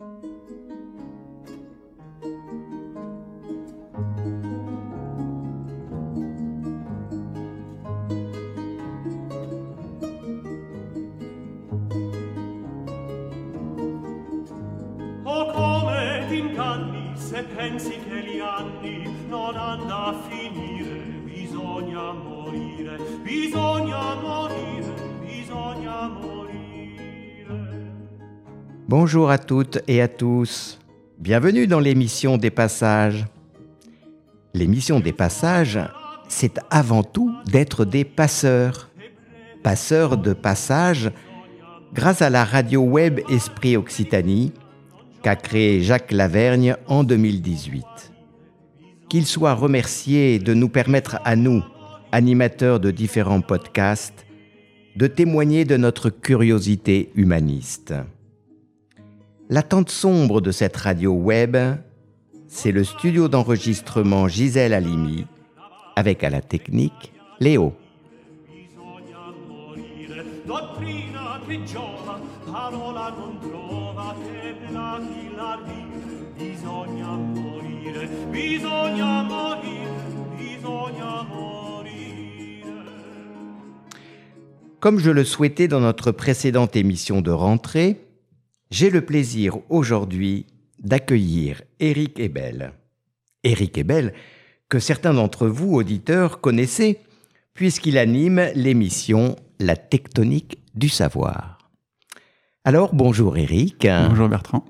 O come t'inganni se pensi che gli anni non hanno Bonjour à toutes et à tous. Bienvenue dans l'émission des passages. L'émission des passages, c'est avant tout d'être des passeurs. Passeurs de passages grâce à la radio web Esprit Occitanie qu'a créé Jacques Lavergne en 2018. Qu'il soit remercié de nous permettre à nous, animateurs de différents podcasts, de témoigner de notre curiosité humaniste. L'attente sombre de cette radio web, c'est le studio d'enregistrement Gisèle Halimi, avec à la technique Léo. Comme je le souhaitais dans notre précédente émission de rentrée, j'ai le plaisir aujourd'hui d'accueillir Éric Ebel. Éric Ebel, que certains d'entre vous, auditeurs, connaissez, puisqu'il anime l'émission La tectonique du savoir. Alors, bonjour Éric. Bonjour Bertrand.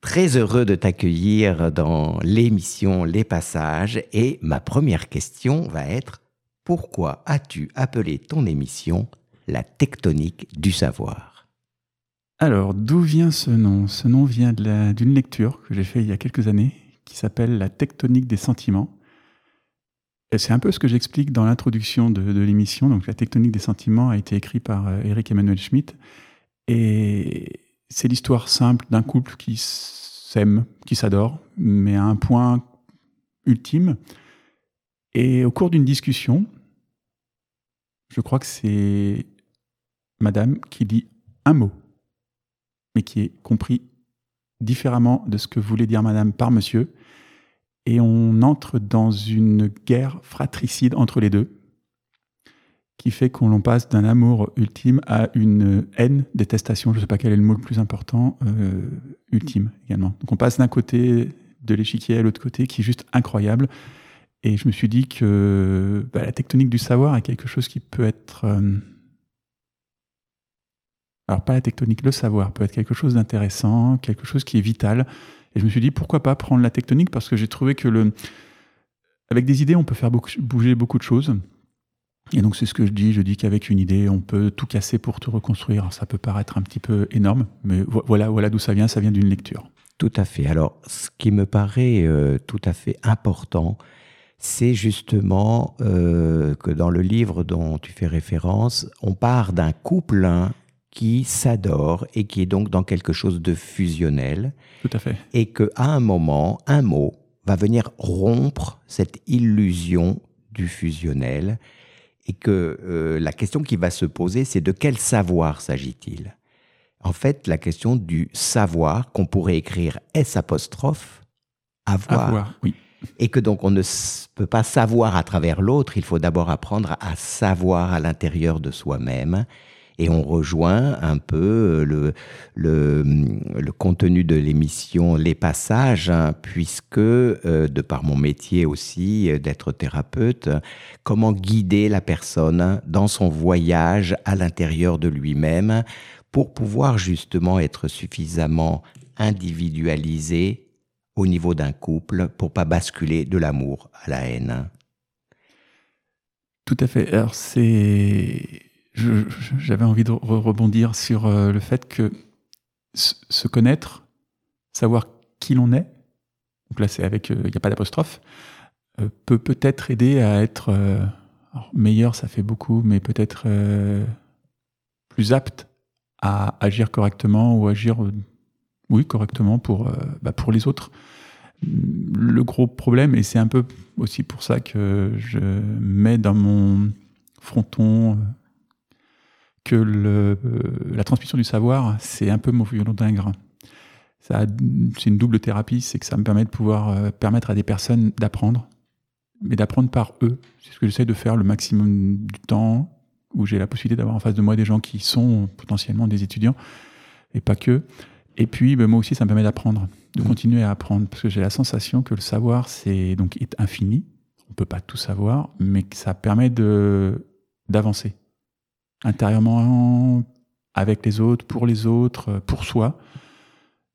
Très heureux de t'accueillir dans l'émission Les Passages et ma première question va être pourquoi as-tu appelé ton émission La tectonique du savoir? Alors, d'où vient ce nom? Ce nom vient d'une lecture que j'ai faite il y a quelques années qui s'appelle La tectonique des sentiments. C'est un peu ce que j'explique dans l'introduction de, l'émission. Donc, La tectonique des sentiments a été écrit par Eric euh, Emmanuel Schmitt. Et c'est l'histoire simple d'un couple qui s'aime, qui s'adore, mais à un point ultime. Et au cours d'une discussion, je crois que c'est madame qui dit un mot mais qui est compris différemment de ce que voulait dire madame par monsieur. Et on entre dans une guerre fratricide entre les deux, qui fait qu'on passe d'un amour ultime à une haine, détestation, je ne sais pas quel est le mot le plus important, euh, ultime également. Donc on passe d'un côté de l'échiquier à l'autre côté, qui est juste incroyable. Et je me suis dit que bah, la tectonique du savoir est quelque chose qui peut être... Euh, alors pas la tectonique, le savoir peut être quelque chose d'intéressant, quelque chose qui est vital. Et je me suis dit pourquoi pas prendre la tectonique parce que j'ai trouvé que le, avec des idées on peut faire bouger beaucoup de choses. Et donc c'est ce que je dis, je dis qu'avec une idée on peut tout casser pour tout reconstruire. ça peut paraître un petit peu énorme, mais voilà, voilà d'où ça vient. Ça vient d'une lecture. Tout à fait. Alors ce qui me paraît euh, tout à fait important, c'est justement euh, que dans le livre dont tu fais référence, on part d'un couple hein, qui s'adore et qui est donc dans quelque chose de fusionnel. Tout à fait. Et qu'à un moment, un mot va venir rompre cette illusion du fusionnel et que euh, la question qui va se poser, c'est de quel savoir s'agit-il? En fait, la question du savoir qu'on pourrait écrire S apostrophe, avoir. avoir oui. Et que donc on ne peut pas savoir à travers l'autre, il faut d'abord apprendre à savoir à l'intérieur de soi-même et on rejoint un peu le, le, contenu de l'émission Les Passages, hein, puisque, euh, de par mon métier aussi euh, d'être thérapeute, comment guider la personne dans son voyage à l'intérieur de lui-même pour pouvoir justement être suffisamment individualisé au niveau d'un couple pour pas basculer de l'amour à la haine? Tout à fait. Alors c'est j'avais envie de rebondir sur euh, le fait que se connaître, savoir qui l'on est, donc là c'est avec, euh, il n'y a pas d'apostrophe, euh, peut peut-être aider à être meilleur, ça fait beaucoup, mais peut-être plus apte à agir correctement ou agir, oui, correctement pour, bah, pour les autres. Le gros problème, et c'est un peu aussi pour ça que je mets dans mon fronton que le, la transmission du savoir, c'est un peu mon violon d'ingres. c'est une double thérapie, c'est que ça me permet de pouvoir euh, permettre à des personnes d'apprendre, mais d'apprendre par eux. C'est ce que j'essaie de faire le maximum du temps où j'ai la possibilité d'avoir en face de moi des gens qui sont potentiellement des étudiants et pas que. Et puis, ben, moi aussi, ça me permet d'apprendre, de mmh. continuer à apprendre, parce que j'ai la sensation que le savoir, c'est donc est infini. On peut pas tout savoir, mais que ça permet de d'avancer intérieurement, avec les autres, pour les autres, pour soi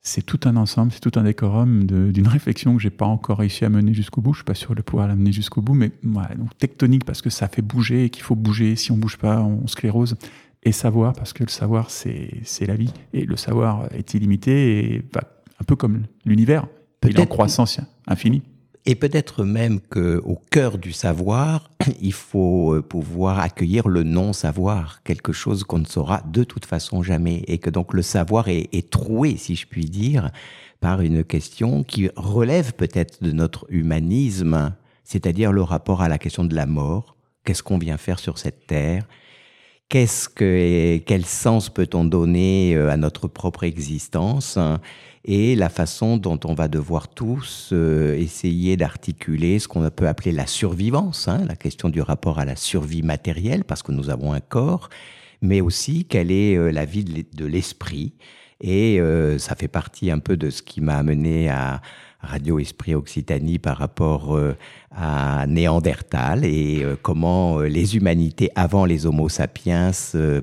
c'est tout un ensemble, c'est tout un décorum d'une réflexion que j'ai pas encore réussi à mener jusqu'au bout. Je suis pas sûr de pouvoir l'amener jusqu'au bout, mais voilà, donc tectonique parce que ça fait bouger et qu'il faut bouger. Si on bouge pas, on sclérose. Et savoir parce que le savoir c'est la vie et le savoir est illimité et bah, un peu comme l'univers, il est en croissance infinie. Et peut-être même qu'au cœur du savoir, il faut euh, pouvoir accueillir le non-savoir, quelque chose qu'on ne saura de toute façon jamais, et que donc le savoir est, est troué, si je puis dire, par une question qui relève peut-être de notre humanisme, c'est-à-dire le rapport à la question de la mort. Qu'est-ce qu'on vient faire sur cette terre? Qu'est-ce que, quel sens peut-on donner euh, à notre propre existence? Et la façon dont on va devoir tous euh, essayer d'articuler ce qu'on peut appeler la survivance, hein, la question du rapport à la survie matérielle, parce que nous avons un corps, mais aussi quelle est euh, la vie de l'esprit. Et euh, ça fait partie un peu de ce qui m'a amené à, Radio Esprit Occitanie par rapport euh, à Néandertal et euh, comment les humanités avant les Homo sapiens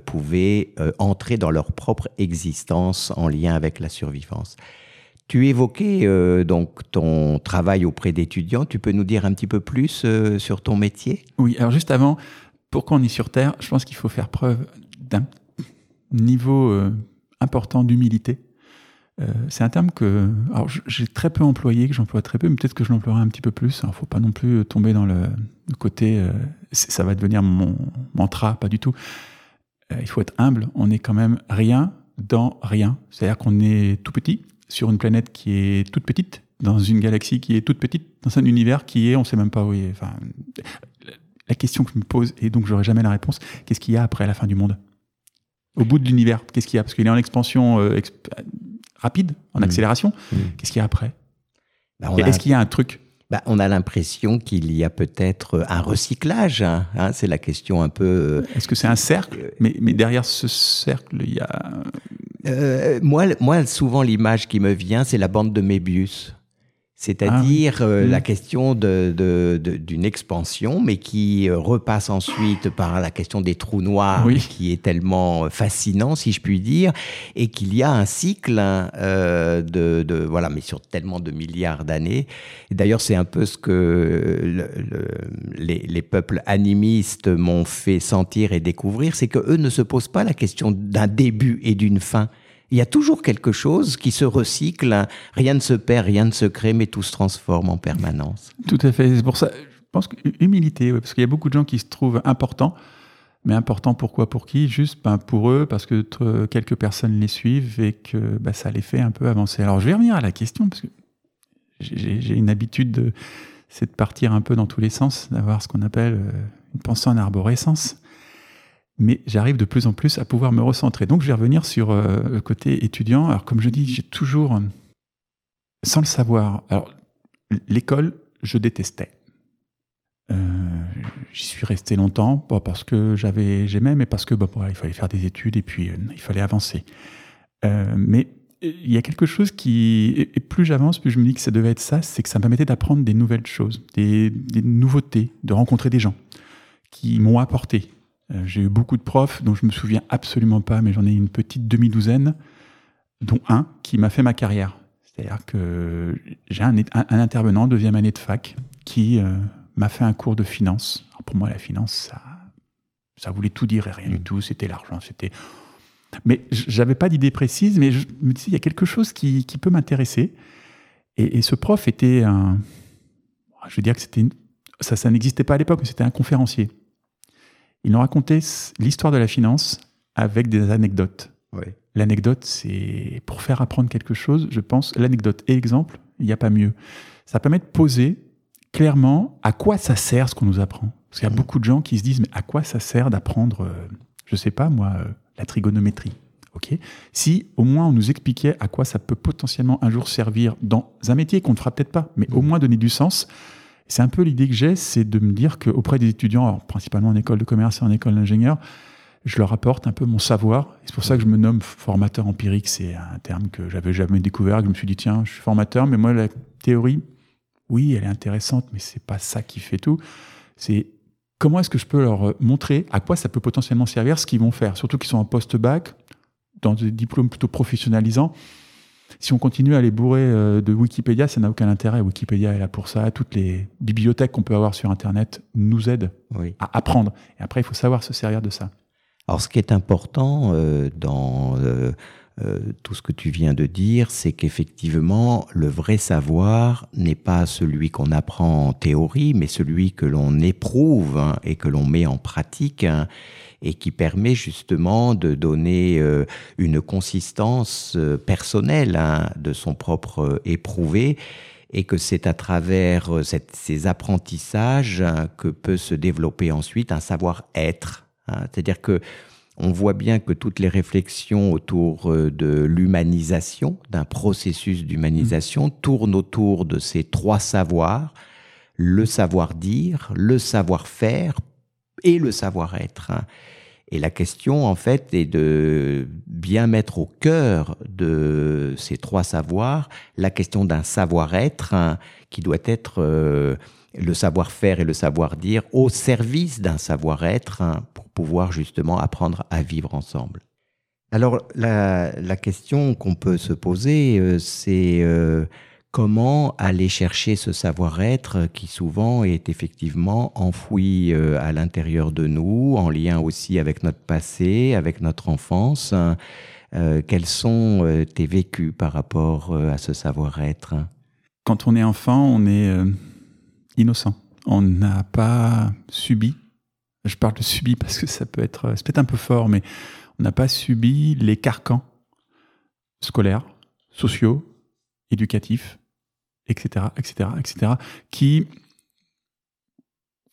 pouvaient entrer dans leur propre existence en lien avec la survivance. Tu évoquais donc ton travail auprès d'étudiants. Tu peux nous dire un petit peu plus sur ton métier? Oui, alors juste avant, pourquoi on est sur Terre Je pense qu'il faut faire preuve d'un niveau important d'humilité euh, c'est un terme que j'ai très peu employé, que j'emploie très peu, mais peut-être que je l'emploierai un petit peu plus. Il ne faut pas non plus tomber dans le, côté, euh, ça va devenir mon mantra, pas du tout. Euh, il faut être humble, on est quand même rien dans rien. C'est-à-dire qu'on est tout petit sur une planète qui est toute petite, dans une galaxie qui est toute petite, dans un univers qui est, on ne sait même pas où il est. Enfin, la question que je me pose, et donc j'aurai jamais la réponse, qu'est-ce qu'il y a après la fin du monde? Au bout de l'univers, qu'est-ce qu'il y a? Parce qu'il est en expansion rapide, en mmh. accélération. Mmh. Qu'est-ce qu'il y a après? Bah, Est-ce qu'il y a un truc? Bah, on a l'impression qu'il y a peut-être un recyclage. Hein, hein, c'est la question un peu. Euh, Est-ce que c'est un cercle? euh, mais, mais, derrière ce cercle, il y a. Euh, moi, moi, souvent, l'image qui me vient, c'est la bande de Mébius c'est-à-dire ah euh, la mmh. question d'une de, de, expansion, mais qui euh, repasse ensuite par la question des trous noirs, qui est tellement euh, fascinant, si je puis dire, et qu'il y a un cycle hein, de, de, voilà, mais sur tellement de milliards d'années. D'ailleurs, c'est un peu ce que le, les, les, peuples animistes m'ont fait sentir et découvrir, c'est que eux ne se posent pas la question d'un début et d'une fin il y a toujours quelque chose qui se recycle. Rien ne se perd, rien ne se crée, mais tout se transforme en permanence. Tout à fait. C'est pour ça, je pense que humilité, parce qu'il y a beaucoup de gens qui se trouvent importants. Mais important pourquoi Pour qui? Juste ben, pour eux, parce que quelques personnes les suivent et que ben, ça les fait un peu avancer. Alors je vais revenir à la question, parce que j'ai une habitude, c'est de partir un peu dans tous les sens, d'avoir ce qu'on appelle euh, une pensée en arborescence mais j'arrive de plus en plus à pouvoir me recentrer. Donc je vais revenir sur euh, le côté étudiant. Alors comme je dis, j'ai toujours, sans le savoir, l'école, je détestais. Euh, j'y suis resté longtemps, pas parce que j'avais, j'aimais, mais parce que bah, il fallait faire des études et puis euh, il fallait avancer. mais il y a quelque chose qui, et plus j'avance, plus je me dis que ça devait être ça, c'est que ça me permettait d'apprendre des nouvelles choses, des, nouveautés, de rencontrer des gens qui m'ont apporté, euh, j'ai eu beaucoup de profs dont je me souviens absolument pas, mais j'en ai une petite demi-douzaine, dont un qui m'a fait ma carrière. C'est-à-dire que j'ai un, intervenant, deuxième année de fac, qui euh, m'a fait un cours de finance. pour moi, la finance, ça, ça voulait tout dire et rien du mmh. tout. C'était l'argent, c'était. Mais j'avais pas d'idée précise, mais je me disais, il y a quelque chose qui, peut m'intéresser. Et, ce prof était un. Je veux dire que c'était. Ça, ça n'existait pas à l'époque, mais c'était un conférencier. Il nous racontait l'histoire de la finance avec des anecdotes. L'anecdote, c'est pour faire apprendre quelque chose, je pense, l'anecdote et l'exemple, il n'y a pas mieux. Ça permet de poser clairement à quoi ça sert ce qu'on nous apprend. Parce qu'il y a beaucoup de gens qui se disent, mais à quoi ça sert d'apprendre, je euh, je sais pas moi, euh, la trigonométrie Ok? Si au moins on nous expliquait à quoi ça peut potentiellement un jour servir dans un métier qu'on ne fera peut-être pas, mais au moins donner du sens. C'est un peu l'idée que j'ai, c'est de me dire qu'auprès des étudiants, principalement en école de commerce et en école d'ingénieur, je leur apporte un peu mon savoir. C'est pour ça que je me nomme formateur empirique. C'est un terme que j'avais jamais découvert. Que je me suis dit, tiens, je suis formateur, mais moi, la théorie, oui, elle est intéressante, mais c'est pas ça qui fait tout. C'est comment est-ce que je peux leur montrer à quoi ça peut potentiellement servir ce qu'ils vont faire? Surtout qu'ils sont en post-bac, dans des diplômes plutôt professionnalisants. Si on continue à les bourrer euh, de Wikipédia, ça n'a aucun intérêt. Wikipédia est là pour ça. Toutes les bibliothèques qu'on peut avoir sur Internet nous aident à apprendre. Et après, il faut savoir se servir de ça. Alors, ce qui est important euh, dans euh, euh, tout ce que tu viens de dire, c'est qu'effectivement, le vrai savoir n'est pas celui qu'on apprend en théorie, mais celui que l'on éprouve hein, et que l'on met en pratique. Hein, et qui permet justement de donner une consistance personnelle hein, de son propre éprouvé et que c'est à travers ces apprentissages que peut se développer ensuite un savoir-être c'est-à-dire que on voit bien que toutes les réflexions autour euh, de l'humanisation, d'un processus d'humanisation, mmh. tournent autour de ces trois savoirs le savoir-dire, le savoir-faire et le savoir-être. Hein. Et la question, en fait, est de bien mettre au cœur de ces trois savoirs la question d'un savoir-être hein, qui doit être euh, le savoir-faire et le savoir-dire au service d'un savoir-être hein, pour pouvoir justement apprendre à vivre ensemble. Alors la, question qu'on peut se poser, euh, c'est euh, comment aller chercher ce savoir-être qui souvent est effectivement enfoui euh, à l'intérieur de nous, en lien aussi avec notre passé, avec notre enfance. Hein. quels sont tes vécus par rapport à ce savoir-être? Quand on est enfant, on est innocent. On n'a pas subi, je parle de subi parce que ça peut être, c'est peut-être un peu fort, mais on n'a pas subi les carcans scolaires, sociaux, éducatifs, etc., etc., etc., qui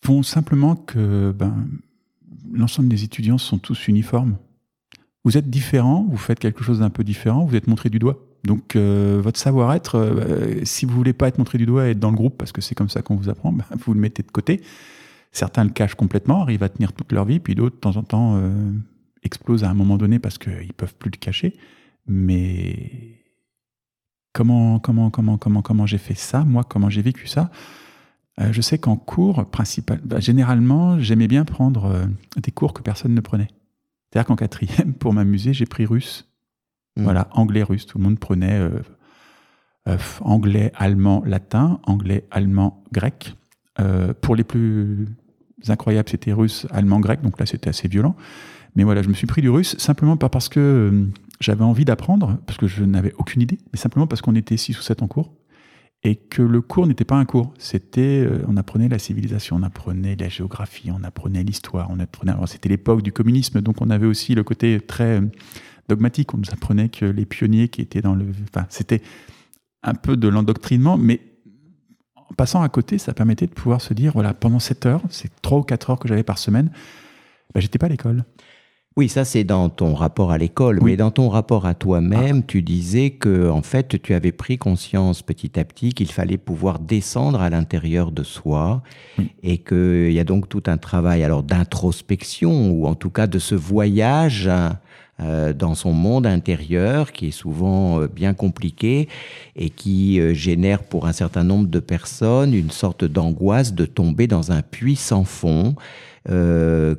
font simplement que ben, l'ensemble des étudiants sont tous uniformes. Vous êtes différents, vous faites quelque chose d'un peu différent, vous êtes montré du doigt. Donc euh, votre savoir-être, euh, si vous voulez pas être montré du doigt et être dans le groupe, parce que c'est comme ça qu'on vous apprend, bah, vous le mettez de côté. Certains le cachent complètement, arrivent à tenir toute leur vie, puis d'autres, de temps en temps, euh, explosent à un moment donné parce qu'ils peuvent plus le cacher. Mais comment, comment, comment, comment, comment j'ai fait ça Moi, comment j'ai vécu ça? Je sais qu'en cours, principal, bah, généralement, j'aimais bien prendre des cours que personne ne prenait. C'est-à-dire qu'en quatrième, pour m'amuser, j'ai pris russe Mm. Voilà, anglais, russe. Tout le monde prenait euh, euh, anglais, allemand, latin, anglais, allemand, grec. Euh, pour les plus incroyables, c'était russe, allemand, grec. Donc là, c'était assez violent. Mais voilà, je me suis pris du russe simplement pas parce que j'avais envie d'apprendre, parce que je n'avais aucune idée, mais simplement parce qu'on était 6 ou 7 en cours et que le cours n'était pas un cours. C'était, on apprenait la civilisation, on apprenait la géographie, on apprenait l'histoire, on apprenait. Alors c'était l'époque du communisme, donc on avait aussi le côté très dogmatique. On nous apprenait que les pionniers qui étaient dans le. Enfin, c'était un peu de l'endoctrinement, mais en passant à côté, ça permettait de pouvoir se dire voilà, pendant 7 heures, c'est 3 ou 4 heures que j'avais par semaine, ben, j'étais pas à l'école. Oui, ça c'est dans ton rapport à l'école, mais dans ton rapport à toi-même, ah. tu disais que en fait tu avais pris conscience petit à petit qu'il fallait pouvoir descendre à l'intérieur de soi et qu'il y a donc tout un travail alors d'introspection ou en tout cas de ce voyage euh, dans son monde intérieur qui est souvent euh, bien compliqué et qui euh, génère pour un certain nombre de personnes une sorte d'angoisse de tomber dans un puits sans fond.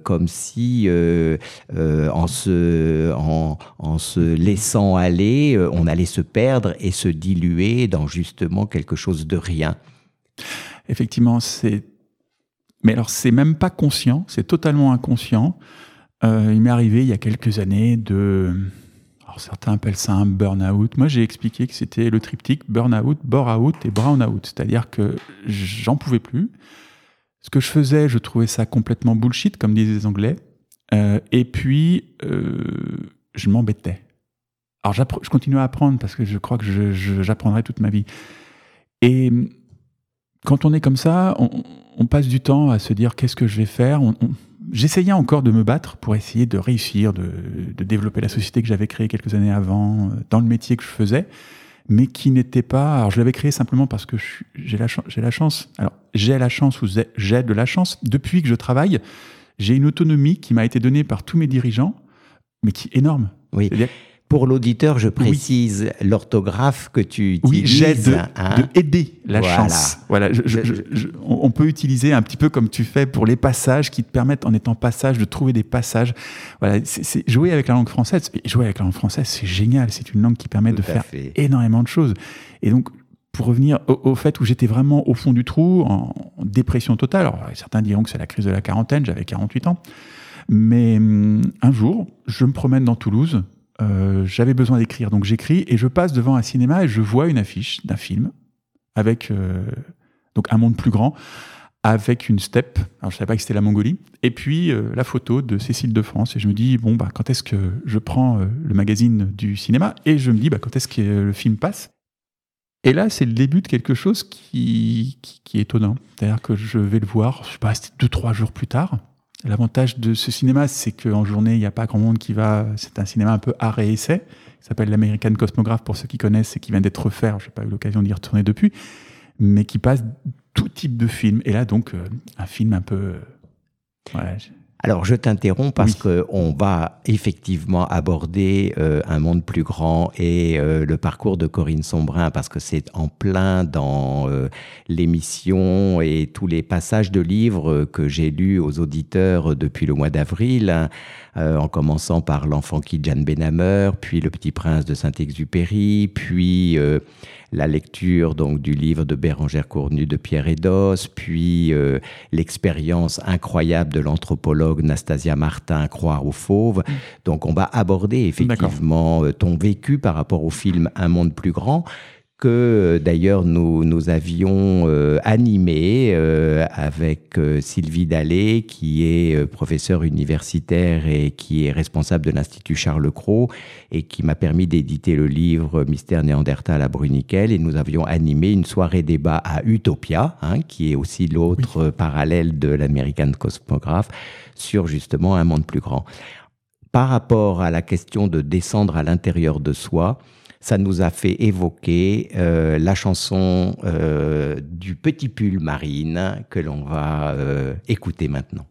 comme si en, se, en, se laissant aller, on allait se perdre et se diluer dans justement quelque chose de rien. Effectivement, c'est... Mais alors, c'est même pas conscient, c'est totalement inconscient. Euh, il m'est arrivé il y a quelques années de. Alors certains appellent ça un burn-out. Moi, j'ai expliqué que c'était le triptyque burn-out, bore-out et brown-out. C'est-à-dire que j'en pouvais plus. Ce que je faisais, je trouvais ça complètement bullshit, comme disaient les Anglais. Euh, et puis, euh, je m'embêtais. Alors, je continue à apprendre parce que je crois que j'apprendrai toute ma vie. Et quand on est comme ça, on, passe du temps à se dire qu'est-ce que je vais faire? J'essayais encore de me battre pour essayer de réussir, de, de développer la société que j'avais créée quelques années avant, euh, dans le métier que je faisais, mais qui n'était pas. Alors, je l'avais créé simplement parce que j'ai la, j'ai la chance. Alors, j'ai la chance ou j'ai de la chance. Depuis que je travaille, j'ai une autonomie qui m'a été donnée par tous mes dirigeants, mais qui est énorme. Oui. Pour l'auditeur, je précise l'orthographe que tu utilises. Oui, j'ai de, hein. aider la chance. Voilà, on peut utiliser un petit peu comme tu fais pour les passages qui te permettent, en étant passage, de trouver des passages. Voilà, c'est jouer avec la langue française. Jouer avec la langue française, c'est génial. C'est une langue qui permet de faire énormément de choses. Et donc, pour revenir au, fait où j'étais vraiment au fond du trou, en, dépression totale. Alors, certains diront que c'est la crise de la quarantaine. J'avais 48 ans. Mais hum, un jour, je me promène dans Toulouse euh, j'avais besoin d'écrire, donc j'écris et je passe devant un cinéma et je vois une affiche d'un film avec euh, donc un monde plus grand, avec une steppe. Alors je savais pas que c'était la Mongolie. Et puis euh, la photo de Cécile de France. Et je me dis bon bah quand est-ce que je prends le magazine du cinéma? Et je me dis bah quand est-ce que le film passe? Et là, c'est le début de quelque chose qui, qui, est étonnant. C'est-à-dire que je vais le voir, je sais pas, deux, trois jours plus tard. L'avantage de ce cinéma, c'est qu'en journée, il n'y a pas grand monde qui va. C'est un cinéma un peu art et essai. Il s'appelle l'American Cosmograph pour ceux qui connaissent et qui vient d'être refait. Je n'ai pas eu l'occasion d'y retourner depuis, mais qui passe tout type de films. Et là, donc, euh, un film un peu. Euh, alors je t'interromps parce qu'on va effectivement aborder euh, un monde plus grand et euh, le parcours de Corinne Sombrin parce que c'est en plein dans euh, l'émission et tous les passages de livres que j'ai lus aux auditeurs depuis le mois d'avril, hein, en commençant par L'enfant qui Jeanne Benhammer, puis Le petit prince de Saint-Exupéry, puis la lecture donc du livre de Bérangère Cournu de Pierre Edos, puis euh, l'expérience incroyable de l'anthropologue Nastasia Martin, Croire aux fauves. Mm. Donc on va aborder effectivement euh, ton vécu par rapport au film Un monde plus grand que euh, d'ailleurs nous, nous avions euh, animé euh, avec Sylvie Dallet, qui est professeure universitaire et qui est responsable de l'Institut Charles Cros et qui m'a permis d'éditer le livre Mystère néandertal à Bruniquel. Et nous avions animé une soirée débat à Utopia, hein, qui est aussi l'autre parallèle de l'American Cosmograph, sur justement un monde plus grand. Par rapport à la question de descendre à l'intérieur de soi, ça nous a fait évoquer euh, la chanson euh, du petit pull marine que l'on va euh, écouter maintenant.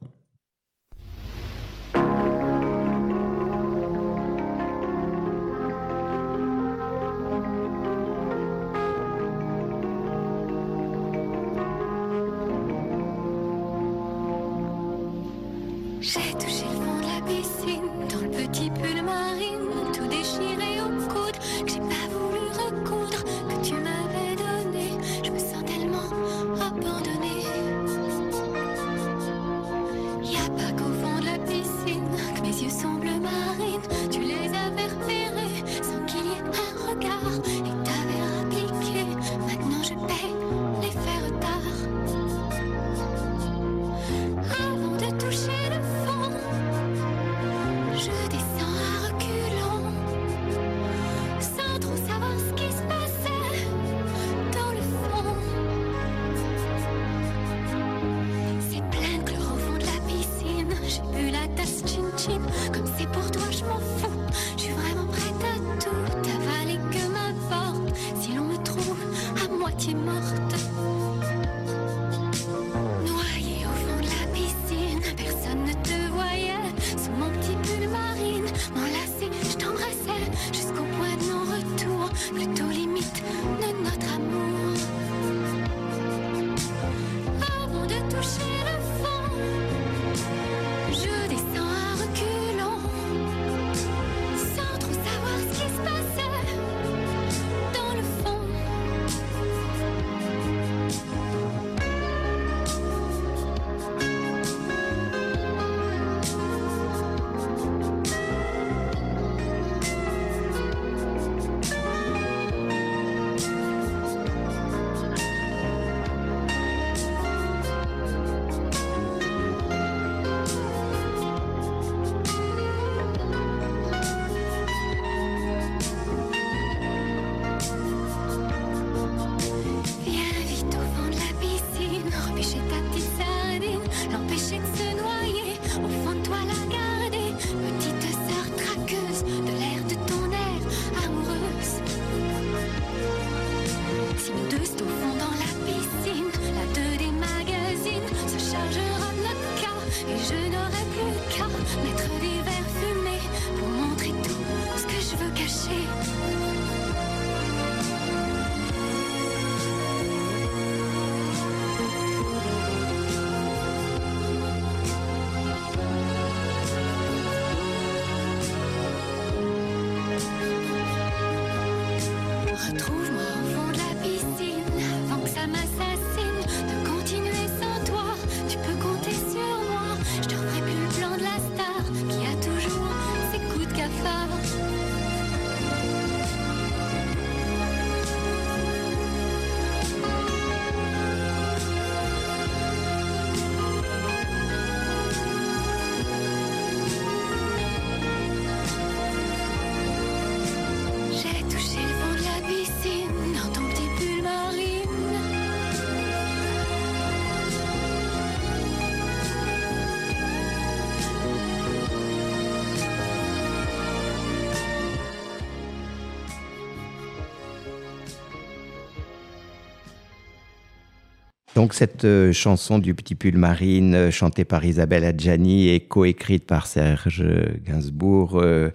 Donc cette euh, chanson du Petit Pull Marine, euh, chantée par Isabelle Adjani et coécrite par Serge Gainsbourg, euh,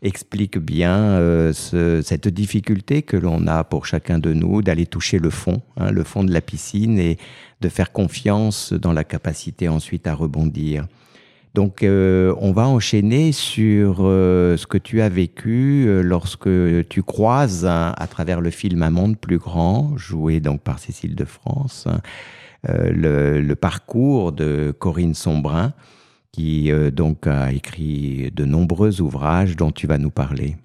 explique bien cette difficulté que l'on a pour chacun de nous d'aller toucher le fond, hein, le fond de la piscine et de faire confiance dans la capacité ensuite à rebondir. Donc on va enchaîner sur ce que tu as vécu lorsque tu croises à travers le film Un monde plus grand, joué donc par Cécile de France, euh, le, parcours de Corinne Sombrin, qui euh, donc a écrit de nombreux ouvrages dont tu vas nous parler.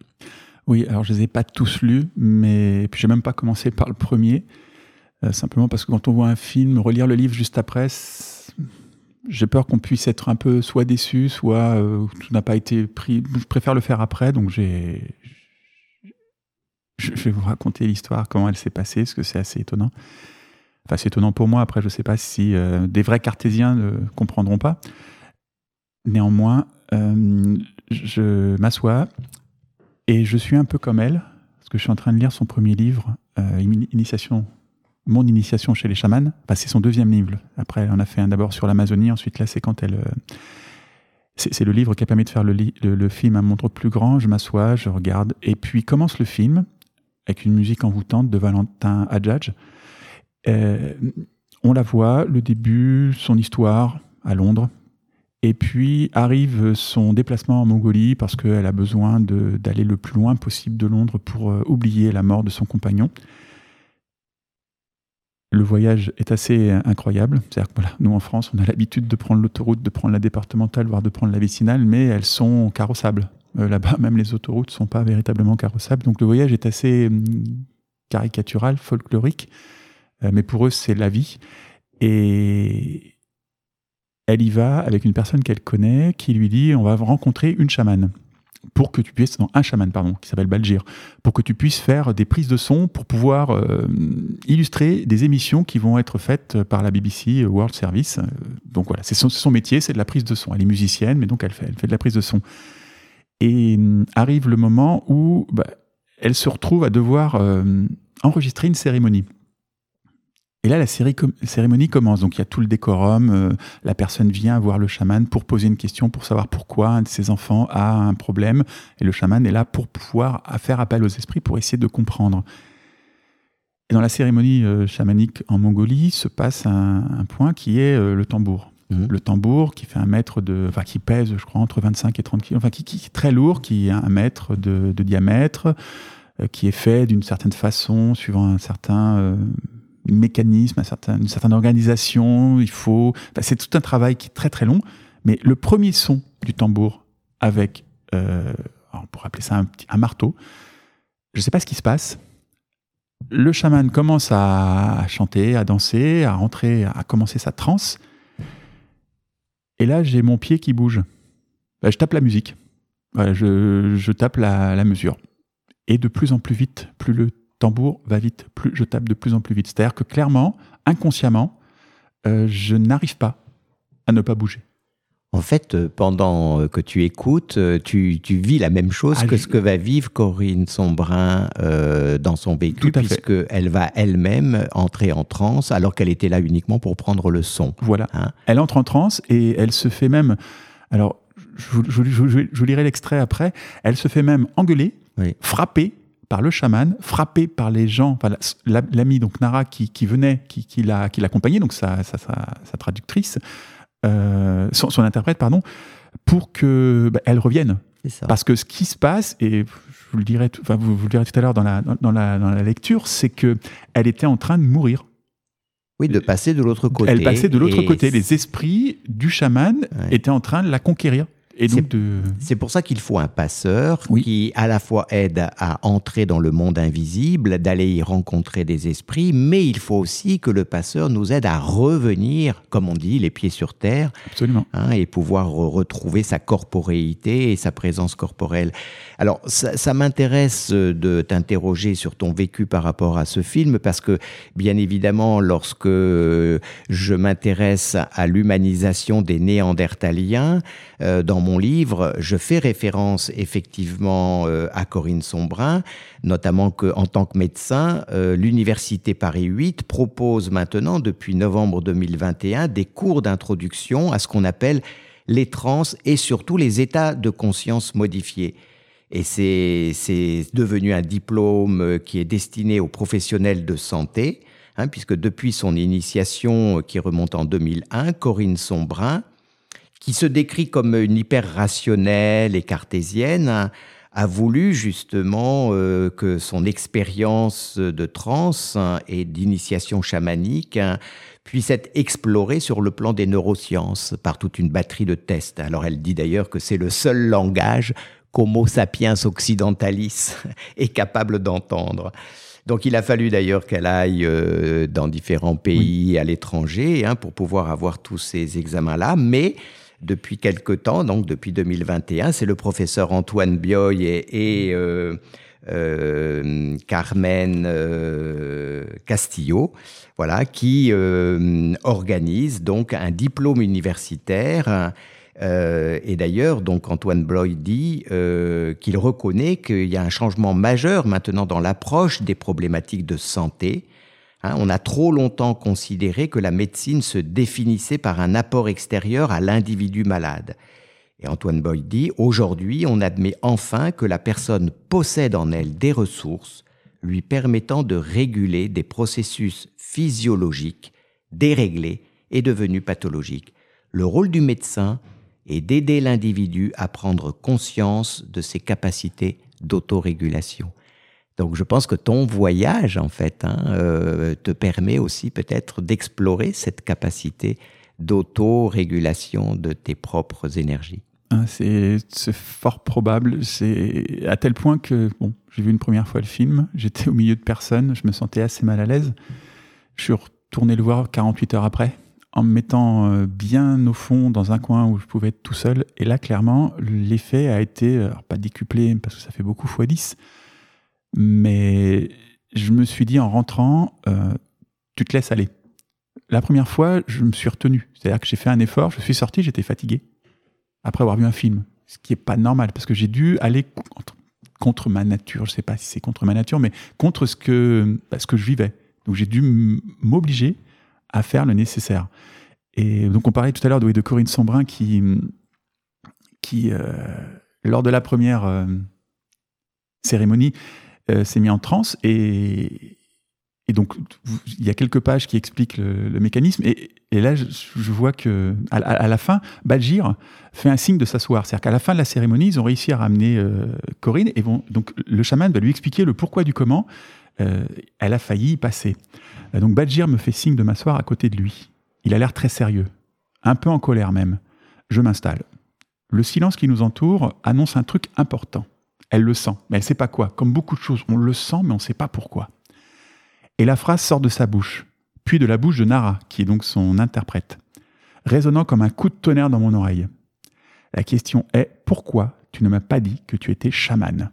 Oui, alors je les ai pas tous lus, mais puis j'ai même pas commencé par le premier, euh, simplement parce que quand on voit un film, relire le livre juste après, j'ai peur qu'on puisse être un peu soit déçu, soit tout n'a pas été pris. Je préfère le faire après, donc. Je vais vous raconter l'histoire, comment elle s'est passée, parce que c'est assez étonnant. Enfin, c'est étonnant pour moi. Après, je ne sais pas si euh, des vrais cartésiens ne comprendront pas. Néanmoins, euh, je m'assois et je suis un peu comme elle, parce que je suis en train de lire son premier livre, euh, Initiation, Mon initiation chez les chamans. Enfin, c'est son deuxième livre. Après, elle en a fait un d'abord sur l'Amazonie. Ensuite, là, c'est quand elle. c'est le livre qui a permis de faire le, film Un monde plus grand. Je m'assois, je regarde, et puis commence le film avec une musique envoûtante de Valentin Hadjadj. Euh, on la voit, le début, son histoire à Londres, et puis arrive son déplacement en Mongolie parce qu'elle a besoin d'aller le plus loin possible de Londres pour euh, oublier la mort de son compagnon. Le voyage est assez incroyable. C'est-à-dire que voilà, nous en France, on a l'habitude de prendre l'autoroute, de prendre la départementale, voire de prendre la vicinale, mais elles sont carrossables. Euh, là-bas, même les autoroutes ne sont pas véritablement carrossables. Donc le voyage est assez hum, caricatural, folklorique. Euh, mais pour eux, c'est la vie. Et elle y va avec une personne qu'elle connaît qui lui dit on va rencontrer une chamane pour que tu puisses non un chaman pardon qui s'appelle Balgir pour que tu puisses faire des prises de son pour pouvoir euh, illustrer des émissions qui vont être faites par la BBC World Service. Donc voilà c'est son, métier c'est de la prise de son. Elle est musicienne mais donc elle fait elle fait de la prise de son. Et euh, arrive le moment où bah, elle se retrouve à devoir enregistrer une cérémonie et là, la cérémonie commence. Donc, il y a tout le décorum. Euh, la personne vient voir le chaman pour poser une question, pour savoir pourquoi un de ses enfants a un problème. Et le chaman est là pour pouvoir faire appel aux esprits pour essayer de comprendre. Et dans la cérémonie euh, chamanique en Mongolie se passe un, point qui est euh, le tambour. Mmh. Le tambour qui fait un mètre de, enfin qui pèse, je crois, entre 25 et 30 kg, enfin qui, est très lourd, qui a un mètre de, diamètre, qui est fait d'une certaine façon, suivant un certain mécanisme, une certaine organisation. Il faut. c'est tout un travail qui est très très long. Mais le premier son du tambour avec, euh, on pourrait appeler ça un, marteau, je ne sais pas ce qui se passe. Le chaman commence à, chanter, à danser, à rentrer, à commencer sa transe. Et là, j'ai mon pied qui bouge. Bah, je tape la musique. je, tape la mesure. Et de plus en plus vite, plus le tambour va vite, plus je tape de plus en plus vite. C'est-à-dire que clairement, inconsciemment, euh, je n'arrive pas à ne pas bouger. En fait, euh, pendant euh, que tu écoutes, tu, vis la même chose ah, que ce que va vivre Corinne Sombrin dans son véhicule, puisqu'elle va elle-même entrer en transe alors qu'elle était là uniquement pour prendre le son. Voilà. Hein. elle entre en transe et elle se fait même. Alors, je, vous lirai l'extrait après. Elle se fait même engueuler, frapper par le chaman, frappé par les gens, enfin, l'ami donc Nara qui, venait, qui, qui l'accompagnait, donc sa, sa, traductrice, euh, son, interprète, pardon, pour que bah, elle revienne. Parce que ce qui se passe, et je vous le dirai, enfin, vous, le direz tout à l'heure dans la, dans, la, dans la lecture, c'est que elle était en train de mourir. Oui, de passer de l'autre côté. Elle passait de l'autre côté. Les esprits du chaman étaient en train de la conquérir. C'est pour ça qu'il faut un passeur qui à la fois aide à entrer dans le monde invisible, d'aller y rencontrer des esprits, mais il faut aussi que le passeur nous aide à revenir, comme on dit, les pieds sur terre, Absolument. Hein, et pouvoir retrouver sa corporéité et sa présence corporelle. Alors ça, ça m'intéresse de t'interroger sur ton vécu par rapport à ce film, parce que bien évidemment, lorsque je m'intéresse à l'humanisation des Néandertaliens, euh, dans mon livre, je fais référence effectivement euh, à Corinne Sombrin, notamment qu'en tant que médecin, euh, l'Université Paris 8 propose maintenant, depuis novembre 2021, des cours d'introduction à ce qu'on appelle les trans et surtout les états de conscience modifiés. Et c'est devenu un diplôme euh, qui est destiné aux professionnels de santé, hein, puisque depuis son initiation qui remonte en 2001, Corinne Sombrin qui se décrit comme une hyper rationnelle et cartésienne, a voulu justement euh, que son expérience de transe et d'initiation chamanique puisse être explorée sur le plan des neurosciences par toute une batterie de tests. Alors elle dit d'ailleurs que c'est le seul langage qu'Homo sapiens occidentalis est capable d'entendre. Donc il a fallu d'ailleurs qu'elle aille euh, dans différents pays à l'étranger hein, pour pouvoir avoir tous ces examens-là, mais depuis quelque temps, donc depuis 2021. C'est le professeur Antoine Bioy et, euh, euh, Carmen euh, Castillo, voilà, qui organise donc un diplôme universitaire. et d'ailleurs, donc Antoine Bloy dit qu'il reconnaît qu'il y a un changement majeur maintenant dans l'approche des problématiques de santé Hein, on a trop longtemps considéré que la médecine se définissait par un apport extérieur à l'individu malade. Et Antoine Boyd dit, aujourd'hui, on admet enfin que la personne possède en elle des ressources lui permettant de réguler des processus physiologiques déréglés et devenus pathologiques. Le rôle du médecin est d'aider l'individu à prendre conscience de ses capacités d'autorégulation. Donc je pense que ton voyage, en fait, hein, euh, te permet aussi peut-être d'explorer cette capacité d'auto-régulation de tes propres énergies. Ah, c'est fort probable. C'est à tel point que, bon, j'ai vu une première fois le film, j'étais au milieu de personnes, je me sentais assez mal à l'aise. Je suis retourné le voir 48 heures après, en me mettant euh, bien au fond dans un coin où je pouvais être tout seul. Et là, clairement, l'effet a été, alors pas décuplé, parce que ça fait beaucoup x 10, mais je me suis dit en rentrant, euh, tu te laisses aller. La première fois, je me suis retenu. C'est-à-dire que j'ai fait un effort, je suis sorti, j'étais fatigué. Après avoir vu un film. Ce qui n'est pas normal, parce que j'ai dû aller contre, ma nature. Je ne sais pas si c'est contre ma nature, mais contre ce que, bah, ce que je vivais. Donc j'ai dû m'obliger à faire le nécessaire. Et donc on parlait tout à l'heure de, Corinne Sombrin qui, qui euh, lors de la première euh, cérémonie, euh, s'est mis en transe et, et donc il y a quelques pages qui expliquent le, mécanisme et, et, là je, vois que à, la fin Balgir fait un signe de s'asseoir. C'est-à-dire qu'à la fin de la cérémonie ils ont réussi à ramener euh, Corinne et vont donc le chaman va lui expliquer le pourquoi du comment euh, elle a failli y passer. Donc Balgir me fait signe de m'asseoir à côté de lui. Il a l'air très sérieux un peu en colère même. Je m'installe. Le silence qui nous entoure annonce un truc important elle le sent, mais elle ne sait pas quoi. Comme beaucoup de choses, on le sent, mais on ne sait pas pourquoi. Et la phrase sort de sa bouche, puis de la bouche de Nara, qui est donc son interprète, résonnant comme un coup de tonnerre dans mon oreille. La question est pourquoi tu ne m'as pas dit que tu étais chamane?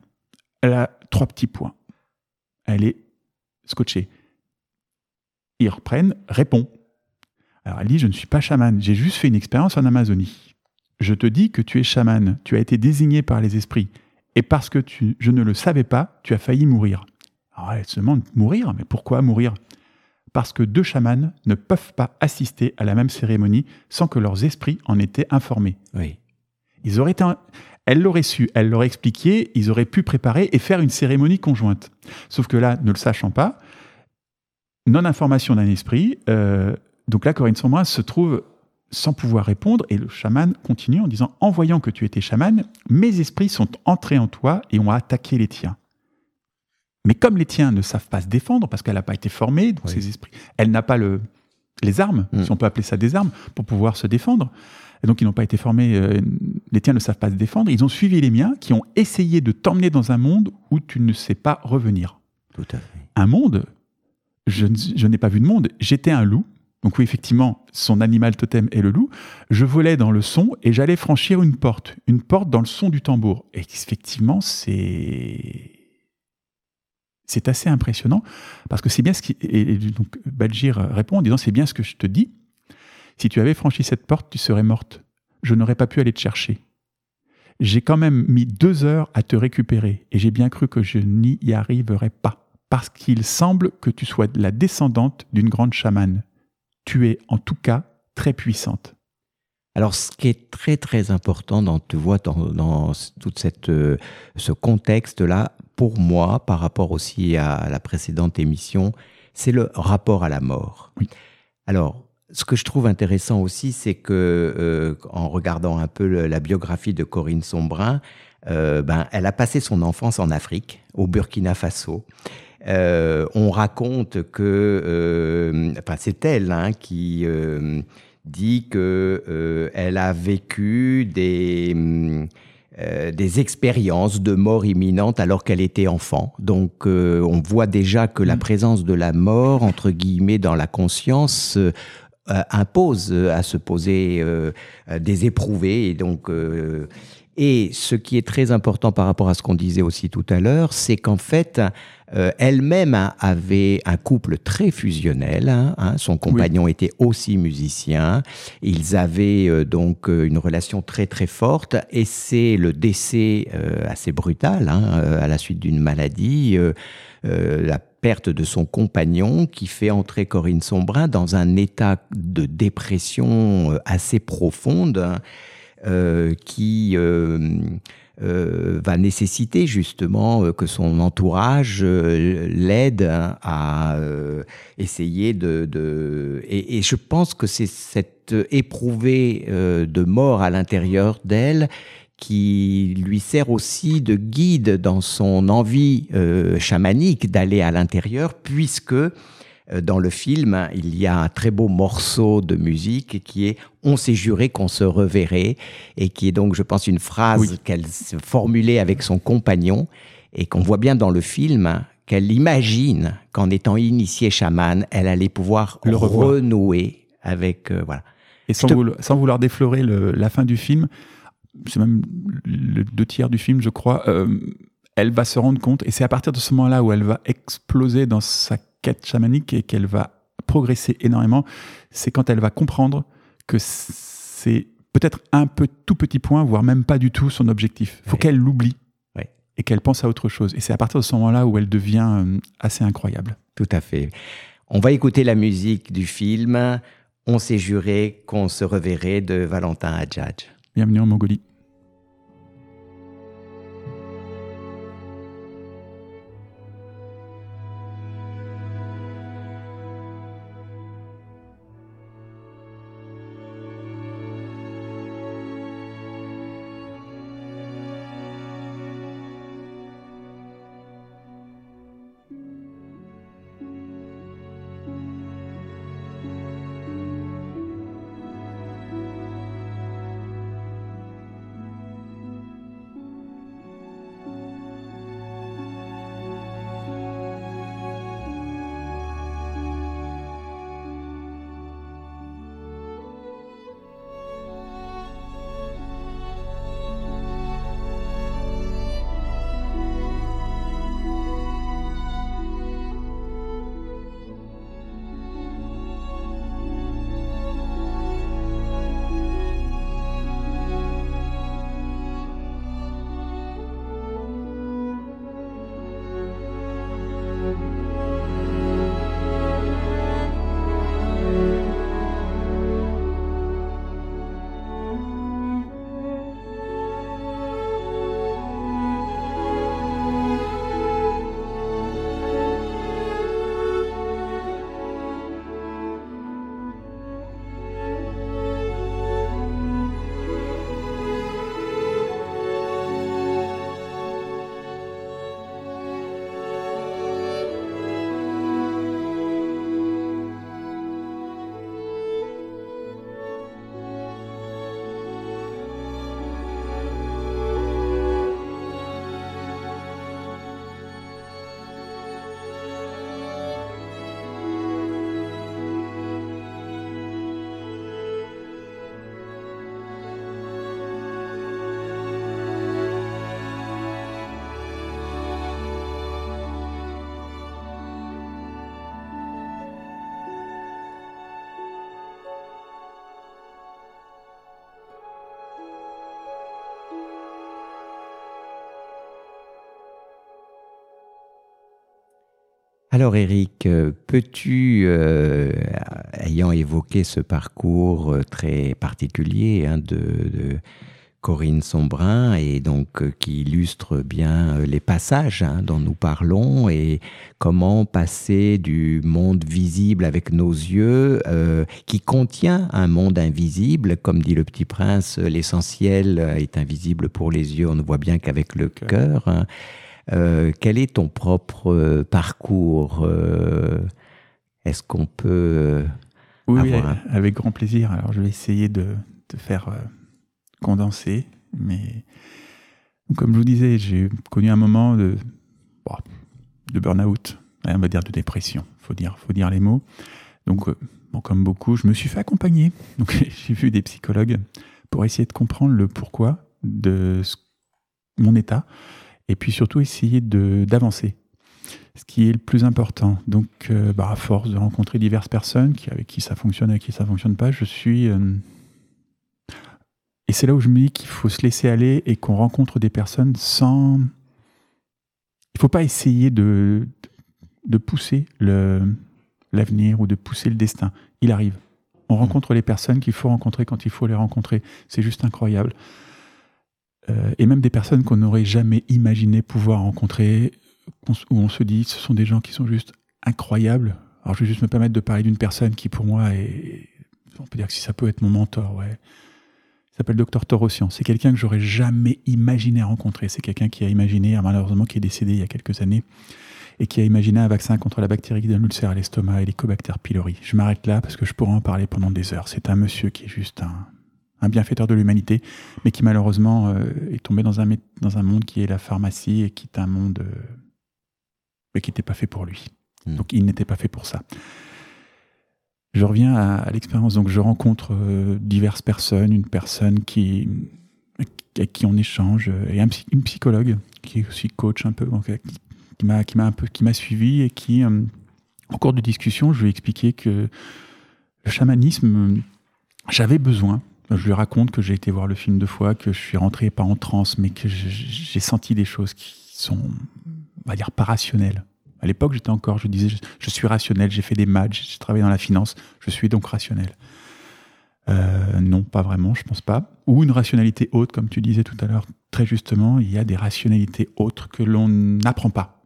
Elle a trois petits points. Elle est scotchée. Ils reprennent, répond. Alors elle dit Je ne suis pas chamane, j'ai juste fait une expérience en Amazonie. Je te dis que tu es chamane, tu as été désigné par les esprits et parce que tu, je ne le savais pas, tu as failli mourir. Alors elle se demande mourir, mais pourquoi mourir? Parce que deux chamans ne peuvent pas assister à la même cérémonie sans que leurs esprits en étaient informés. Oui. Ils auraient été, elle l'aurait su, elle l'aurait expliqué, ils auraient pu préparer et faire une cérémonie conjointe. Sauf que là, ne le sachant pas, non-information d'un esprit, euh, donc là, Corinne Sombrin se trouve sans pouvoir répondre, et le chaman continue en disant En voyant que tu étais chaman, mes esprits sont entrés en toi et ont attaqué les tiens. Mais comme les tiens ne savent pas se défendre, parce qu'elle n'a pas été formée, donc ses esprits, elle n'a pas le, les armes, mm. si on peut appeler ça des armes, pour pouvoir se défendre. Et donc ils n'ont pas été formés, euh, les tiens ne savent pas se défendre. Ils ont suivi les miens qui ont essayé de t'emmener dans un monde où tu ne sais pas revenir. Tout à fait. Un monde, je, je n'ai pas vu de monde. J'étais un loup, donc oui, effectivement, son animal totem est le loup. Je volais dans le son et j'allais franchir une porte, une porte dans le son du tambour. Et effectivement, c'est c'est assez impressionnant parce que c'est bien ce qui et donc Balgir répond en disant c'est bien ce que je te dis. Si tu avais franchi cette porte, tu serais morte. Je n'aurais pas pu aller te chercher. J'ai quand même mis deux heures à te récupérer et j'ai bien cru que je n'y arriverais pas, parce qu'il semble que tu sois la descendante d'une grande chamane. Tu es en tout cas très puissante. Alors, ce qui est très très important dans, tu vois, dans, dans tout cette, euh, ce contexte-là, pour moi, par rapport aussi à la précédente émission, c'est le rapport à la mort. Oui. Alors, ce que je trouve intéressant aussi, c'est que euh, en regardant un peu le, la biographie de Corinne Sombrin, euh, ben, elle a passé son enfance en Afrique, au Burkina Faso. Euh, on raconte que, euh, enfin, c'est elle hein, qui euh, dit que elle a vécu des des expériences de mort imminente alors qu'elle était enfant. Donc on voit déjà que la Mm. présence de la mort, entre guillemets, dans la conscience impose à se poser des éprouvés. Et donc, et ce qui est très important par rapport à ce qu'on disait aussi tout à l'heure, c'est qu'en fait, euh, elle-même hein, avait un couple très fusionnel. hein, hein. son compagnon était aussi musicien. Ils avaient euh, donc euh, une relation très très forte. Et c'est le décès euh, assez brutal hein, à la suite d'une maladie. la perte de son compagnon qui fait entrer Corinne Sombrin dans un état de dépression assez profonde euh, qui euh, euh, va nécessiter justement que son entourage l'aide à essayer de... et, je pense que c'est cette éprouvée de mort à l'intérieur d'elle qui lui sert aussi de guide dans son envie chamanique d'aller à l'intérieur, puisque dans le film, il y a un très beau morceau de musique qui est On s'est juré qu'on se reverrait, et qui est donc, je pense, une phrase Oui. qu'elle formulait avec son compagnon, et qu'on voit bien dans le film qu'elle imagine qu'en étant initiée chamane, elle allait pouvoir Le renouer avec... euh, voilà. Et sans, te- vouloir, sans vouloir déflorer le- la fin du film, c'est même le deux tiers du film, je crois, euh, elle va se rendre compte, et c'est à partir de ce moment-là où elle va exploser dans sa quête chamanique et qu'elle va progresser énormément, c'est quand elle va comprendre que c'est peut-être un peu tout petit point, voire même pas du tout son objectif. Il faut Ouais. qu'elle l'oublie Ouais. et qu'elle pense à autre chose. Et c'est à partir de ce moment-là où elle devient euh, assez incroyable. Tout à fait. On va écouter la musique du film On s'est juré qu'on se reverrait de Valentin Hadjadj. Bienvenue en Mongolie. Alors Eric, euh, peux-tu, euh, ayant évoqué ce parcours euh, très particulier hein, de, de, Corinne Sombrin et donc euh, qui illustre bien les passages hein, dont nous parlons et comment passer du monde visible avec nos yeux euh, qui contient un monde invisible, comme dit le petit prince, l'essentiel est invisible pour les yeux, on ne voit bien qu'avec le cœur. Hein. Euh, quel est ton propre euh, parcours euh, Est-ce qu'on peut oui, avoir un... avec grand plaisir. Alors je vais essayer de, de faire condensé, mais comme je vous disais, j'ai connu un moment de, de burn-out, on va dire de dépression, faut dire, faut dire les mots. Donc, bon, comme beaucoup, je me suis fait accompagner. Donc, j'ai vu des psychologues pour essayer de comprendre le pourquoi de mon état, et puis surtout essayer d'avancer. Ce qui est le plus important. Donc, euh, bah, à force de rencontrer diverses personnes avec qui ça fonctionne, avec qui ça fonctionne pas, je suis euh, et c'est là où je me dis qu'il faut se laisser aller et qu'on rencontre des personnes sans. Il ne faut pas essayer de, de pousser l'avenir ou de pousser le destin. Il arrive. On rencontre les personnes qu'il faut rencontrer quand il faut les rencontrer. C'est juste incroyable. Euh, et même des personnes qu'on n'aurait jamais imaginé pouvoir rencontrer, où on se dit ce sont des gens qui sont juste incroyables. Alors je vais juste me permettre de parler d'une personne qui pour moi est. On peut dire que si ça peut être mon mentor, ouais il s'appelle Docteur Torossian. C'est quelqu'un que j'aurais jamais imaginé rencontrer. C'est quelqu'un qui a imaginé, malheureusement, qui est décédé il y a quelques années, et qui a imaginé un vaccin contre la bactérie d'un ulcère à l'estomac et l'Helicobacter pylori. Je m'arrête là parce que je pourrais en parler pendant des heures. C'est un monsieur qui est juste un, un bienfaiteur de l'humanité, mais qui malheureusement euh, est tombé dans un, dans un monde qui est la pharmacie et qui est un monde euh, qui n'était pas fait pour lui. Mmh. Donc il n'était pas fait pour ça. Je reviens à, à l'expérience. Donc, je rencontre euh, diverses personnes, une personne qui, avec qui on échange, et un, une psychologue qui est aussi coach un peu, donc, qui, m'a, qui m'a un peu, qui m'a suivi et qui, en cours de discussion, je lui ai expliqué que le chamanisme, j'avais besoin. Je lui raconte que j'ai été voir le film deux fois, que je suis rentré pas en transe, mais que j'ai senti des choses qui sont, on va dire, pas rationnelles. À l'époque, j'étais encore, je disais, je, suis rationnel, j'ai fait des maths, j'ai travaillé dans la finance, je suis donc rationnel. Euh, non, pas vraiment, je pense pas. Ou une rationalité haute, comme tu disais tout à l'heure, très justement, il y a des rationalités autres que l'on n'apprend pas,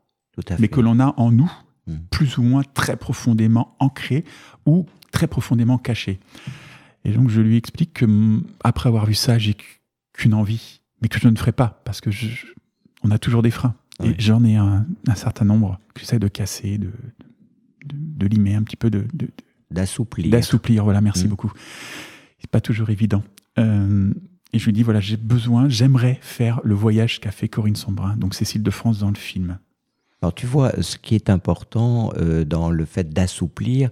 mais que l'on a en nous, hmm. plus ou moins très profondément ancrées ou très profondément cachées. Et donc je lui explique que après avoir vu ça, j'ai qu'une envie, mais que je ne ferai pas, parce que je, on a toujours des freins. Et j'en ai un, un, certain nombre que j'essaie de casser, de, de, de, limer un petit peu, de, d'assouplir. D'assouplir, voilà, merci mmh. beaucoup. C'est pas toujours évident. Euh, et je lui dis, voilà, j'ai besoin, j'aimerais faire le voyage qu'a fait Corinne Sombrin, donc Cécile de France dans le film. Alors tu vois, ce qui est important euh, dans le fait d'assouplir,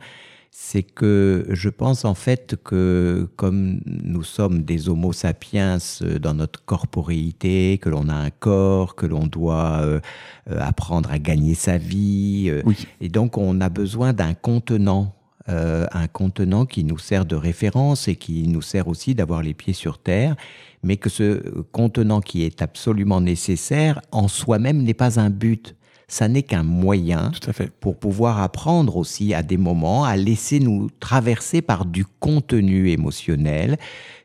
c'est que je pense en fait que comme nous sommes des homo sapiens euh, dans notre corporéité, que l'on a un corps, que l'on doit euh, euh, apprendre à gagner sa vie, oui. et donc on a besoin d'un contenant. Euh, un contenant qui nous sert de référence et qui nous sert aussi d'avoir les pieds sur terre, mais que ce contenant qui est absolument nécessaire en soi-même n'est pas un but ça n'est qu'un moyen pour pouvoir apprendre aussi à des moments à laisser nous traverser par du contenu émotionnel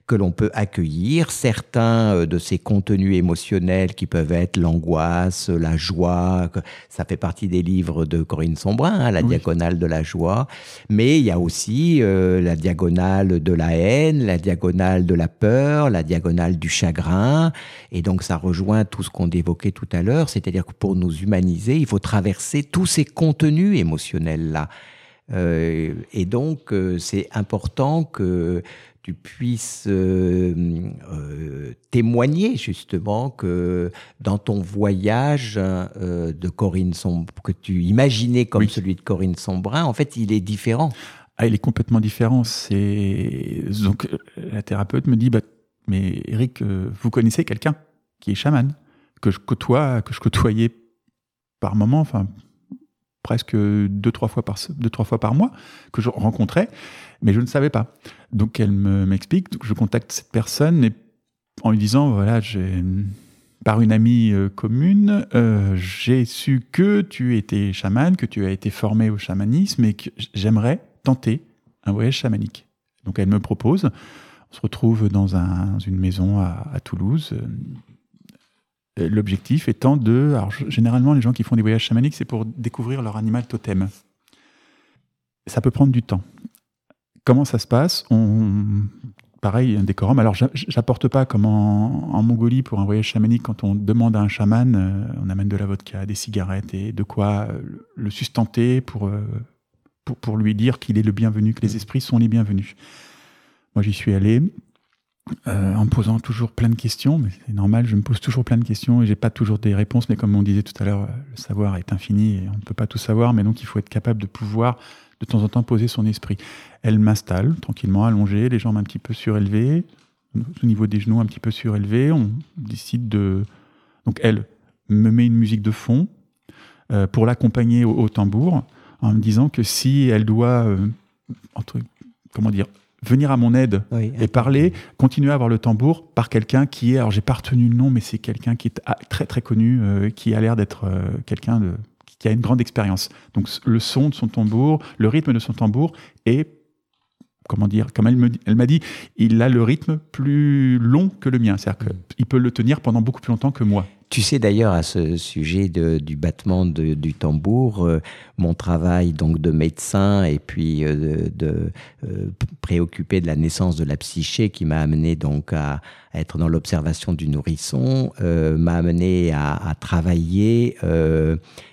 que l'on peut accueillir. Certains euh, de ces contenus émotionnels qui peuvent être l'angoisse, la joie, ça fait partie des livres de Corinne Sombrin, hein, la oui. diagonale de la joie. Mais il y a aussi euh, la diagonale de la haine, la diagonale de la peur, la diagonale du chagrin. Et donc ça rejoint tout ce qu'on évoquait tout à l'heure, c'est-à-dire que pour nous humaniser, il faut traverser tous ces contenus émotionnels-là. Euh, et donc, euh, c'est important que tu puisses euh, euh, témoigner justement que dans ton voyage euh, de Corinne Sombrin, que tu imaginais comme oui. celui de Corinne Sombrin, en fait, il est différent. Ah, il est complètement différent. C'est donc la thérapeute me dit, bah, mais Eric, vous connaissez quelqu'un qui est chaman que je côtoie, que je côtoyais par moment, enfin presque deux trois fois par deux trois fois par mois que je rencontrais mais je ne savais pas donc elle m'explique me, je contacte cette personne et en lui disant voilà par une amie euh, commune, euh, j'ai su que tu étais chaman, que tu as été formé au chamanisme et que j'aimerais tenter un voyage chamanique. Donc elle me propose, on se retrouve dans une maison à, Toulouse. Euh, l'objectif étant de... Alors généralement les gens qui font des voyages chamaniques, c'est pour découvrir leur animal totem. Ça peut prendre du temps. Comment ça se passe pareil, un décorum. Alors, j'apporte pas comme en, Mongolie pour un voyage chamanique, quand on demande à un chaman, euh, on amène de la vodka, des cigarettes et de quoi euh, le sustenter pour, euh, pour, pour, lui dire qu'il est le bienvenu, que les esprits sont les bienvenus. Moi, j'y suis allé en me posant toujours plein de questions, mais c'est normal, je me pose toujours plein de questions et j'ai pas toujours des réponses, mais comme on disait tout à l'heure, le savoir est infini et on ne peut pas tout savoir, mais donc il faut être capable de pouvoir de temps en temps poser son esprit. Elle m'installe tranquillement, allongée, les jambes un petit peu surélevées, au niveau des genoux un petit peu surélevés. On décide de. Donc elle me met une musique de fond euh, pour l'accompagner au, tambour, en me disant que si elle doit, euh, entre, comment dire, venir à mon aide et parler, continuer à avoir le tambour par quelqu'un qui est, alors j'ai pas retenu le nom, mais c'est quelqu'un qui est très très connu, euh, qui a l'air d'être quelqu'un qui a une grande expérience. Donc le son de son tambour, le rythme de son tambour est comment dire, comme elle, me, elle m'a dit, il a le rythme plus long que le mien. C'est-à-dire qu'il peut le tenir pendant beaucoup plus longtemps que moi. Tu sais d'ailleurs à ce sujet du battement du tambour, euh, mon travail donc de médecin et puis euh, de, euh, préoccupé de la naissance de la psyché qui m'a amené donc à, être dans l'observation du nourrisson, m'a amené à, travailler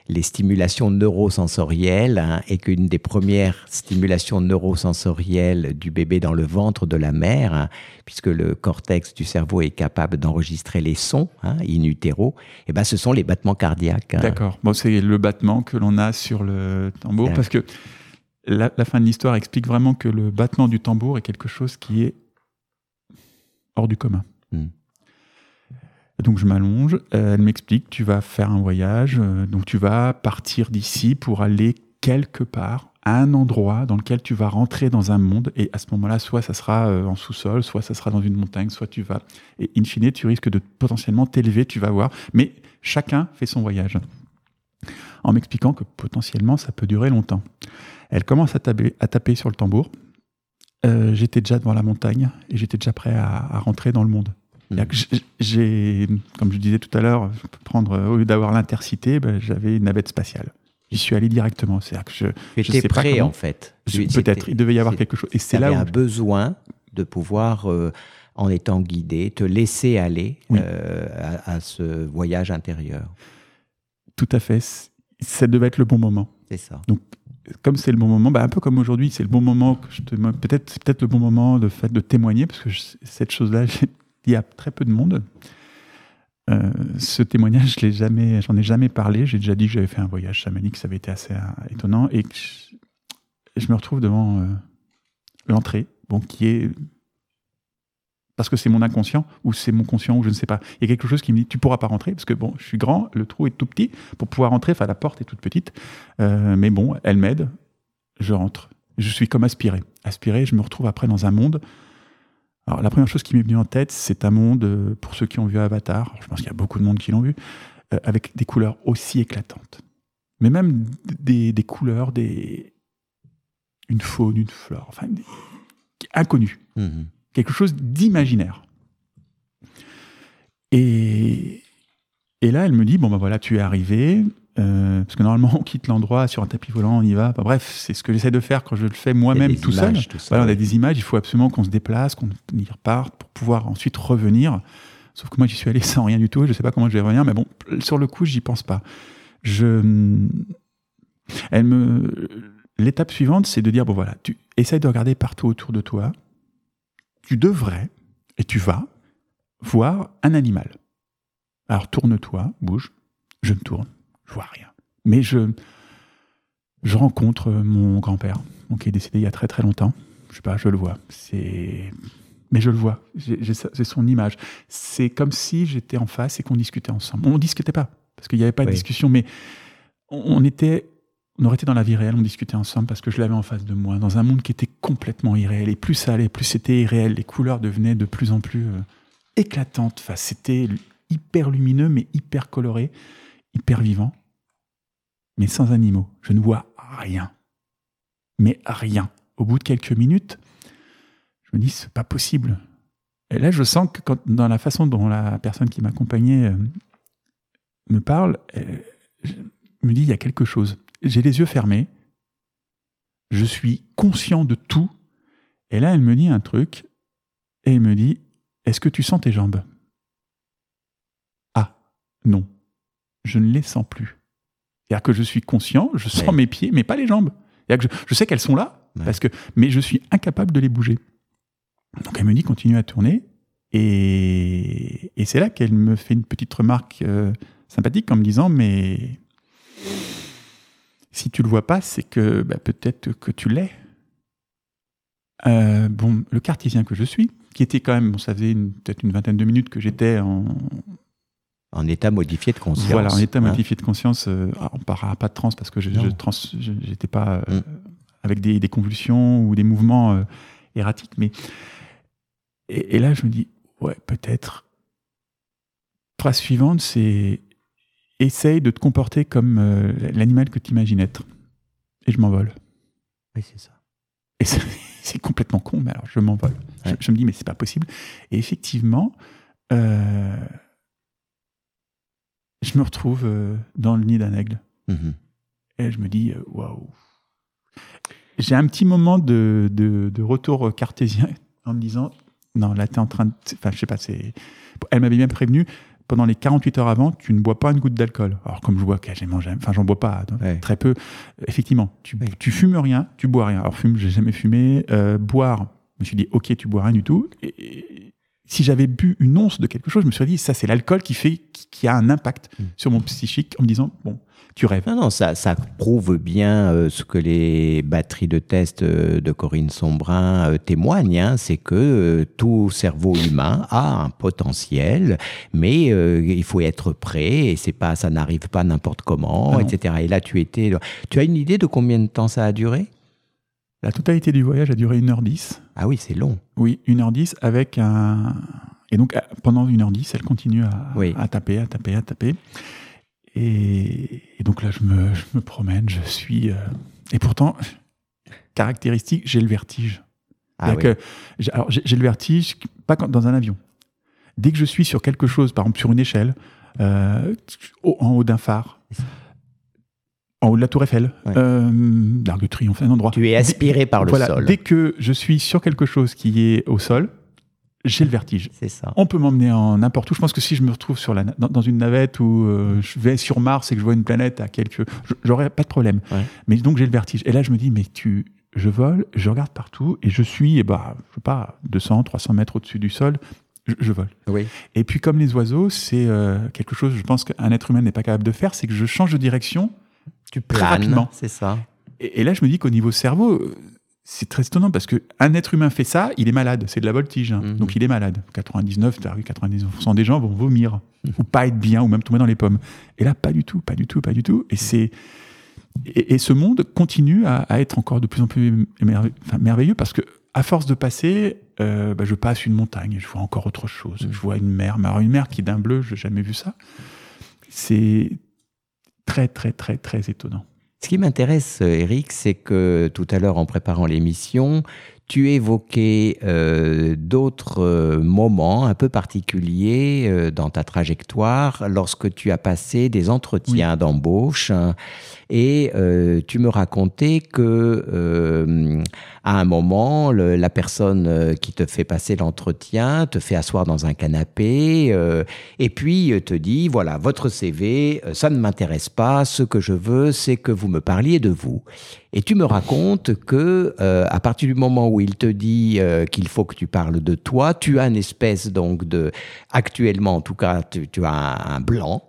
les stimulations neurosensorielles hein, et qu'une des premières stimulations neurosensorielles du bébé dans le ventre de la mère, hein, puisque le cortex du cerveau est capable d'enregistrer les sons hein, in utero, et eh ben, ce sont les battements cardiaques. Hein. D'accord. Bon, c'est le battement que l'on a sur le tambour, parce que la, fin de l'histoire explique vraiment que le battement du tambour est quelque chose qui est hors du commun. Hmm. Donc je m'allonge, elle m'explique, tu vas faire un voyage, euh, donc tu vas partir d'ici pour aller quelque part un endroit dans lequel tu vas rentrer dans un monde et à ce moment-là, soit ça sera euh, en sous-sol, soit ça sera dans une montagne, soit tu vas. Et in fine, tu risques de potentiellement t'élever, tu vas voir. Mais chacun fait son voyage. En m'expliquant que potentiellement ça peut durer longtemps. Elle commence à taper, à taper sur le tambour. Euh, j'étais déjà devant la montagne et j'étais déjà prêt à, rentrer dans le monde. Mmh. J'ai, comme je disais tout à l'heure, prendre au lieu d'avoir l'intercité, ben, j'avais une navette spatiale. J'y suis allé directement. C'est-à-dire que je, je sais prêt, en fait. Peut-être, il devait y avoir quelque chose. Et c'est là où un besoin de pouvoir, euh, en étant guidé, te laisser aller euh, à, ce voyage intérieur. Tout à fait. Ça devait être le bon moment. C'est ça. Donc, comme c'est le bon moment, bah, un peu comme aujourd'hui, c'est le bon moment peut-être, peut-être le bon moment de fait de témoigner parce que cette chose-là, il y a très peu de monde. Euh, ce témoignage, je l'ai j'en ai jamais parlé. J'ai déjà dit que j'avais fait un voyage chamanique, ça avait été assez euh, étonnant, et je, me retrouve devant euh, l'entrée, bon, qui est parce que c'est mon inconscient ou c'est mon conscient ou je ne sais pas. Il y a quelque chose qui me dit tu pourras pas rentrer parce que bon, je suis grand, le trou est tout petit pour pouvoir rentrer. Enfin, la porte est toute petite, mais bon, elle m'aide. Je rentre. Je suis comme aspiré. Aspiré, je me retrouve après dans un monde alors, la première chose qui m'est venue en tête, c'est un monde, euh, pour ceux qui ont vu Avatar, je pense qu'il y a beaucoup de monde qui l'ont vu, euh, avec des couleurs aussi éclatantes. Mais même des, couleurs, des, une faune, une flore, enfin, inconnues. Mm-hmm. Quelque chose d'imaginaire. Et, et là, elle me dit, bon ben voilà, tu es arrivé, euh, parce que normalement, on quitte l'endroit sur un tapis volant, on y va. bref, c'est ce que j'essaie de faire quand je le fais moi-même tout seul. on a des images, il faut absolument qu'on se déplace, qu'on y reparte pour pouvoir ensuite revenir. Sauf que moi, j'y suis allé sans rien du tout. Je ne sais pas comment je vais revenir, mais bon, sur le coup, j'y pense pas. Je, elle me, l'étape suivante, c'est de dire bon voilà, tu essayes de regarder partout autour de toi. Tu devrais et tu vas voir un animal. Alors tourne-toi, bouge. Je me tourne je vois rien. Mais je, je rencontre mon grand-père, qui est décédé il y a très très longtemps. Je sais pas, je le vois. C'est mais je le vois, c'est son image. C'est comme si j'étais en face et qu'on discutait ensemble. On ne discutait pas, parce qu'il n'y avait pas de discussion, mais on, était, on aurait été dans la vie réelle, on discutait ensemble parce que je l'avais en face de moi, dans un monde qui était complètement irréel. Et plus ça allait, plus c'était irréel. Les couleurs devenaient de plus en plus euh, éclatantes. Enfin, c'était hyper lumineux, mais hyper coloré, hyper vivant, mais sans animaux. Je ne vois rien. Mais rien. Au bout de quelques minutes, je me dis, c'est pas possible. Et là, je sens que dans la façon dont la personne qui m'accompagnait euh, me parle, euh, je me dit, il y a quelque chose. J'ai les yeux fermés. Je suis conscient de tout. Et là, elle me dit un truc. Et elle me dit, est-ce que tu sens tes jambes? Ah, non. Je ne les sens plus. C'est-à-dire que je suis conscient, je sens mes pieds, mais pas les jambes. Que je, je, sais qu'elles sont là, parce que, mais je suis incapable de les bouger. Donc elle me dit continue à tourner. Et, et c'est là qu'elle me fait une petite remarque euh, sympathique en me disant mais si tu le vois pas, c'est que bah, peut-être que tu l'es. Euh, bon, le cartésien que je suis, qui était quand même, bon, ça faisait peut-être une vingtaine de minutes que j'étais en, en état modifié de conscience. Voilà, en état hein. modifié de conscience. Euh, on ne parlera pas de trans parce que je n'étais pas euh, mm. avec des, des, convulsions ou des mouvements euh, erratiques. Mais et, là, je me dis, ouais, peut-être. Phrase suivante, c'est essaye de te comporter comme l'animal que tu imagines être. Et je m'envole. Oui, c'est ça. Et c'est complètement con, mais alors je m'envole. Je, me dis, mais c'est pas possible. Et effectivement, euh, je me retrouve euh, dans le nid d'un aigle. Mhm. Et je me dis, euh, waouh. J'ai un petit moment de, de, retour cartésien en me disant, non, là, tu es en train de. Enfin, je sais pas, c'est. Elle m'avait bien prévenu, pendant les 48 heures avant, tu ne bois pas une goutte d'alcool. Alors, comme je bois quasiment jamais, enfin, j'en bois pas, très peu. Effectivement, tu, tu fumes rien, tu bois rien. Alors, fume, j'ai jamais fumé. Euh, boire, je me suis dit, ok, tu bois rien du tout. Et, si j'avais bu une once de quelque chose, je me suis dit, ça, c'est l'alcool qui fait, qui, a un impact mm. sur mon psychique en me disant, bon, tu rêves. Non, non, ça, ça prouve bien euh, ce que les batteries de test euh, de Corinne Sombrin euh, témoignent, hein, c'est que tout cerveau humain a un potentiel, mais il faut être prêt et c'est pas, ça n'arrive pas n'importe comment, ah etc. Et là, tu étais, tu as une idée de combien de temps ça a duré? La totalité du voyage a duré 1h10. Ah oui, c'est long. Oui, 1h10 avec un. Et donc, pendant 1h10, elle continue à, taper, à taper, à taper. Et, donc là, je me, je me, promène, je suis. Euh, et pourtant, caractéristique, j'ai le vertige. Ah oui. alors, j'ai le vertige, pas dans un avion. Dès que je suis sur quelque chose, par exemple sur une échelle, euh, en haut d'un phare, en haut de la Tour Eiffel, euh, l'Arc de Triomphe, un endroit. Tu es aspiré par le sol. Dès que je suis sur quelque chose qui est au sol, j'ai le vertige. C'est ça. On peut m'emmener en n'importe où. Je pense que si je me retrouve sur la, dans, une navette ou euh, je vais sur Mars et que je vois une planète à quelques, j'aurais pas de problème. Mais donc j'ai le vertige. Et là je me dis mais tu, je vole, je regarde partout et je suis, eh bah, je sais pas, 200, 300 mètres au-dessus du sol. Je, vole. Oui. Et puis comme les oiseaux, c'est euh, quelque chose, je pense qu'un être humain n'est pas capable de faire, c'est que je change de direction tu planes, c'est ça. Et, là, je me dis qu'au niveau cerveau, c'est très étonnant parce qu'un être humain fait ça, il est malade. C'est de la voltige. Hein. Mhm. Donc il est malade. 99, 99% des gens vont vomir mhm. ou pas être bien ou même tomber dans les pommes. Et là, pas du tout, pas du tout, pas du tout. Et c'est. Et, ce monde continue à, être encore de plus en plus merveilleux parce que, à force de passer, euh, bah, je passe une montagne, je vois encore autre chose. Je vois une mer, mais alors une mer qui est d'un bleu, je n'ai jamais vu ça. C'est très, très, très, très étonnant. Ce qui m'intéresse, Eric, c'est que tout à l'heure, en préparant l'émission, tu évoquais euh, d'autres euh, moments un peu particuliers euh, dans ta trajectoire lorsque tu as passé des entretiens d'embauche hein, et tu me racontais que à un moment la personne qui te fait passer l'entretien te fait asseoir dans un canapé et puis te dit voilà votre CV ça ne m'intéresse pas ce que je veux c'est que vous me parliez de vous et tu me racontes que euh, à partir du moment où il te dit euh, qu'il faut que tu parles de toi, tu as une espèce donc de, actuellement en tout cas, tu, as un, blanc.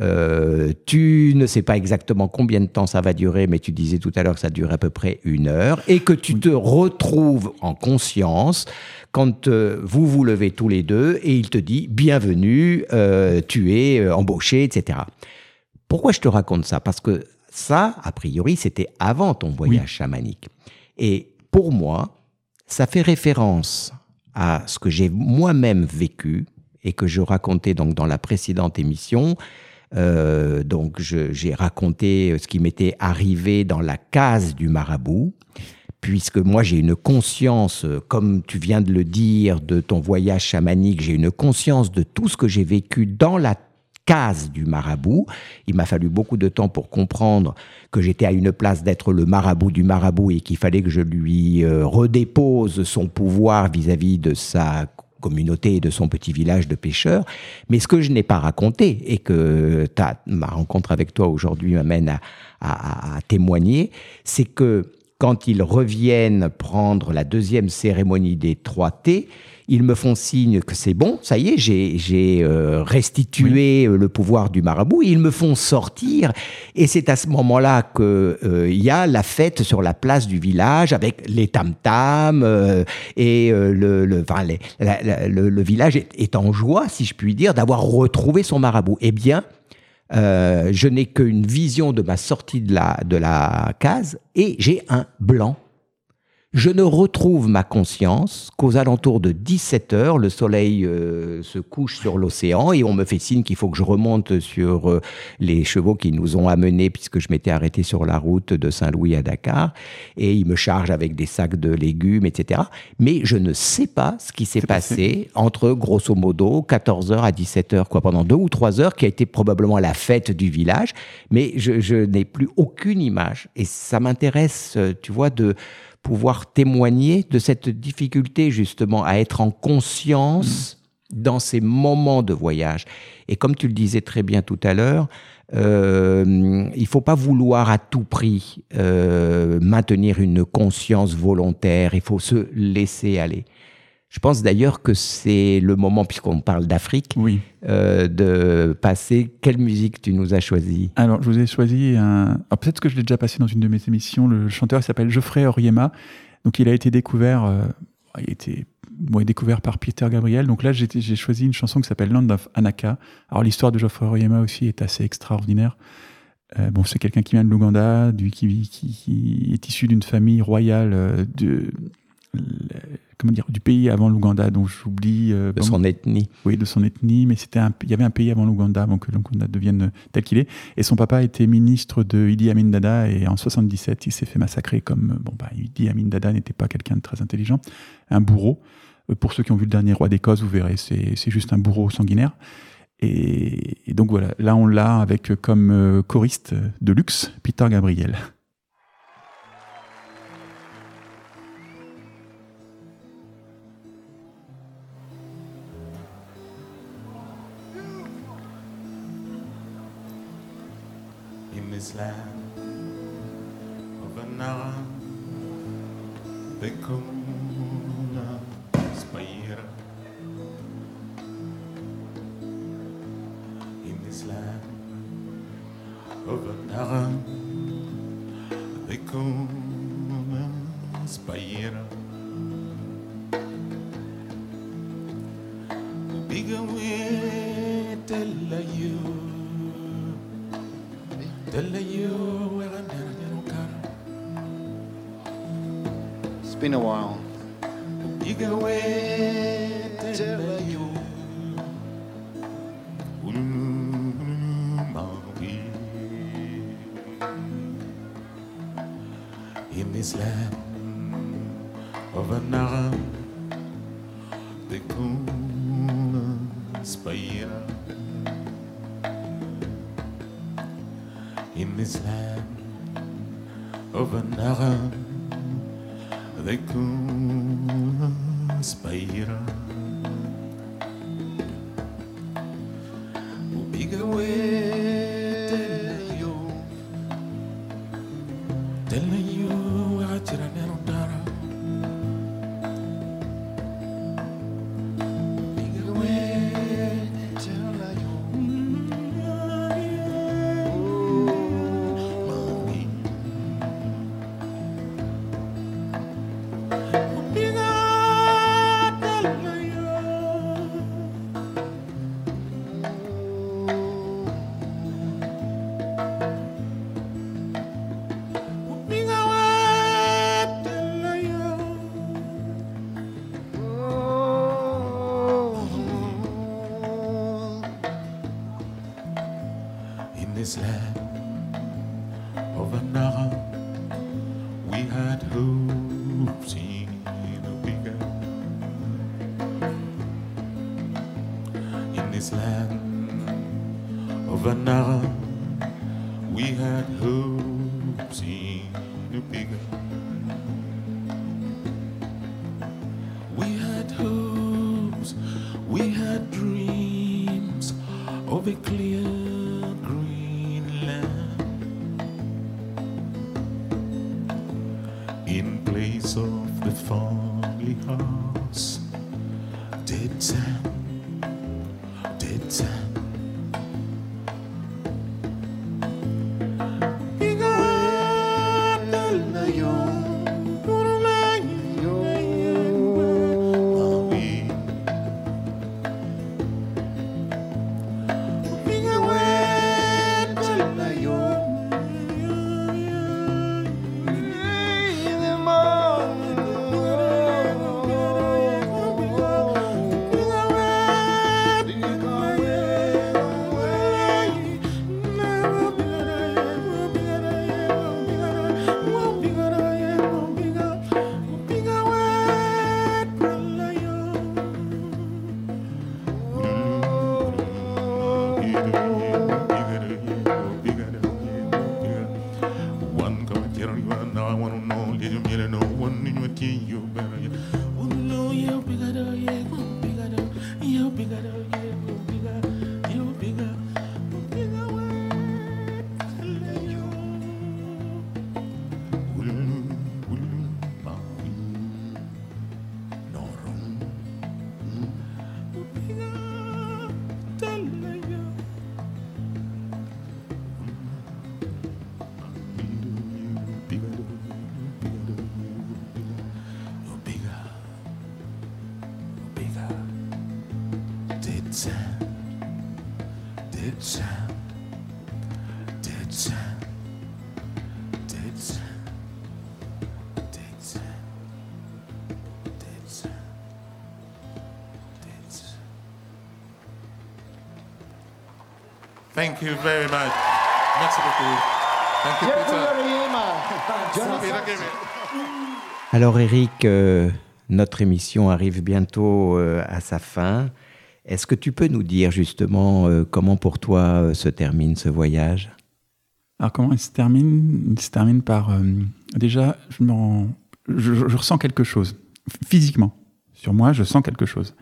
Euh, tu ne sais pas exactement combien de temps ça va durer, mais tu disais tout à l'heure que ça dure à peu près une heure, et que tu te retrouves en conscience quand vous vous levez tous les deux et il te dit bienvenue, tu es embauché, etc. Pourquoi je te raconte ça? Parce que ça, a priori, c'était avant ton voyage chamanique. Et pour moi, ça fait référence à ce que j'ai moi-même vécu et que je racontais donc dans la précédente émission. Euh, donc j'ai raconté ce qui m'était arrivé dans la case du marabout, puisque moi j'ai une conscience, comme tu viens de le dire, de ton voyage chamanique, j'ai une conscience de tout ce que j'ai vécu dans la case du marabout. Il m'a fallu beaucoup de temps pour comprendre que j'étais à une place d'être le marabout du marabout et qu'il fallait que je lui euh, redépose son pouvoir vis-à-vis de sa communauté et de son petit village de pêcheurs. Mais ce que je n'ai pas raconté et que ta, ma rencontre avec toi aujourd'hui m'amène à, à témoigner, c'est que quand ils reviennent prendre la deuxième cérémonie des trois T, ils me font signe que c'est bon, ça y est, j'ai euh, restitué euh, le pouvoir du marabout. Ils me font sortir, et c'est à ce moment-là qu'il euh, y a la fête sur la place du village avec les tam-tams et le, le, le, village est, en joie, si je puis dire, d'avoir retrouvé son marabout. Eh bien, je n'ai qu'une vision de ma sortie de la, de la case et j'ai un blanc je ne retrouve ma conscience qu'aux alentours de 17 heures, le soleil euh, se couche sur l'océan et on me fait signe qu'il faut que je remonte sur euh, les chevaux qui nous ont amenés puisque je m'étais arrêté sur la route de Saint-Louis à Dakar. Et ils me chargent avec des sacs de légumes, etc. Mais je ne sais pas ce qui s'est passé entre grosso modo 14 heures à 17 heures, quoi, pendant deux ou trois heures, qui a été probablement la fête du village, mais je, je n'ai plus aucune image. Et ça m'intéresse, euh, tu vois, de pouvoir témoigner de cette difficulté justement à être en conscience dans ces moments de voyage. Et comme tu le disais très bien tout à l'heure, euh, il faut pas vouloir à tout prix euh, maintenir une conscience volontaire, il faut se laisser aller. Je pense d'ailleurs que c'est le moment, puisqu'on parle d'Afrique, oui. Euh, de passer. Quelle musique tu nous as choisi Alors, je vous ai choisi un. Peut-être que je l'ai déjà passé dans une de mes émissions. Le chanteur s'appelle Geoffrey Oriema. Donc, il a été découvert. Euh, il a été découvert par Peter Gabriel. Donc là, j'ai choisi une chanson qui s'appelle Land of Anaka. Alors, l'histoire de Geoffrey Oriema aussi est assez extraordinaire. Euh, bon, c'est quelqu'un qui vient de l'Ouganda, qui, qui, est issu d'une famille royale de comment dire, du pays avant l'Ouganda, dont j'oublie. Euh, de son ethnie. Oui, de son ethnie, mais c'était il y avait un pays avant l'Ouganda, avant que l'Ouganda devienne tel qu'il est. Et son papa était ministre de Idi Amin Dada, et en 77, il s'est fait massacrer comme, bon, bah, Idi Amin Dada n'était pas quelqu'un de très intelligent, un bourreau. Euh, pour ceux qui ont vu le dernier roi d'Écosse, vous verrez, c'est juste un bourreau sanguinaire. Et, et, donc voilà, là on l'a avec comme euh, choriste de luxe Peter Gabriel. Bekona, Bekona, Spira. Been a while. Of Anara, we had hopes in bigger. Thank you very much. Merci beaucoup. Thank you, Peter. Alors Eric, euh, notre émission arrive bientôt euh, à sa fin. Est-ce que tu peux nous dire justement euh, comment pour toi euh, se termine ce voyage? Alors comment il se termine? Il se termine par euh, déjà, je, me rends- je, je- ressens quelque chose physiquement sur moi. Je sens quelque chose.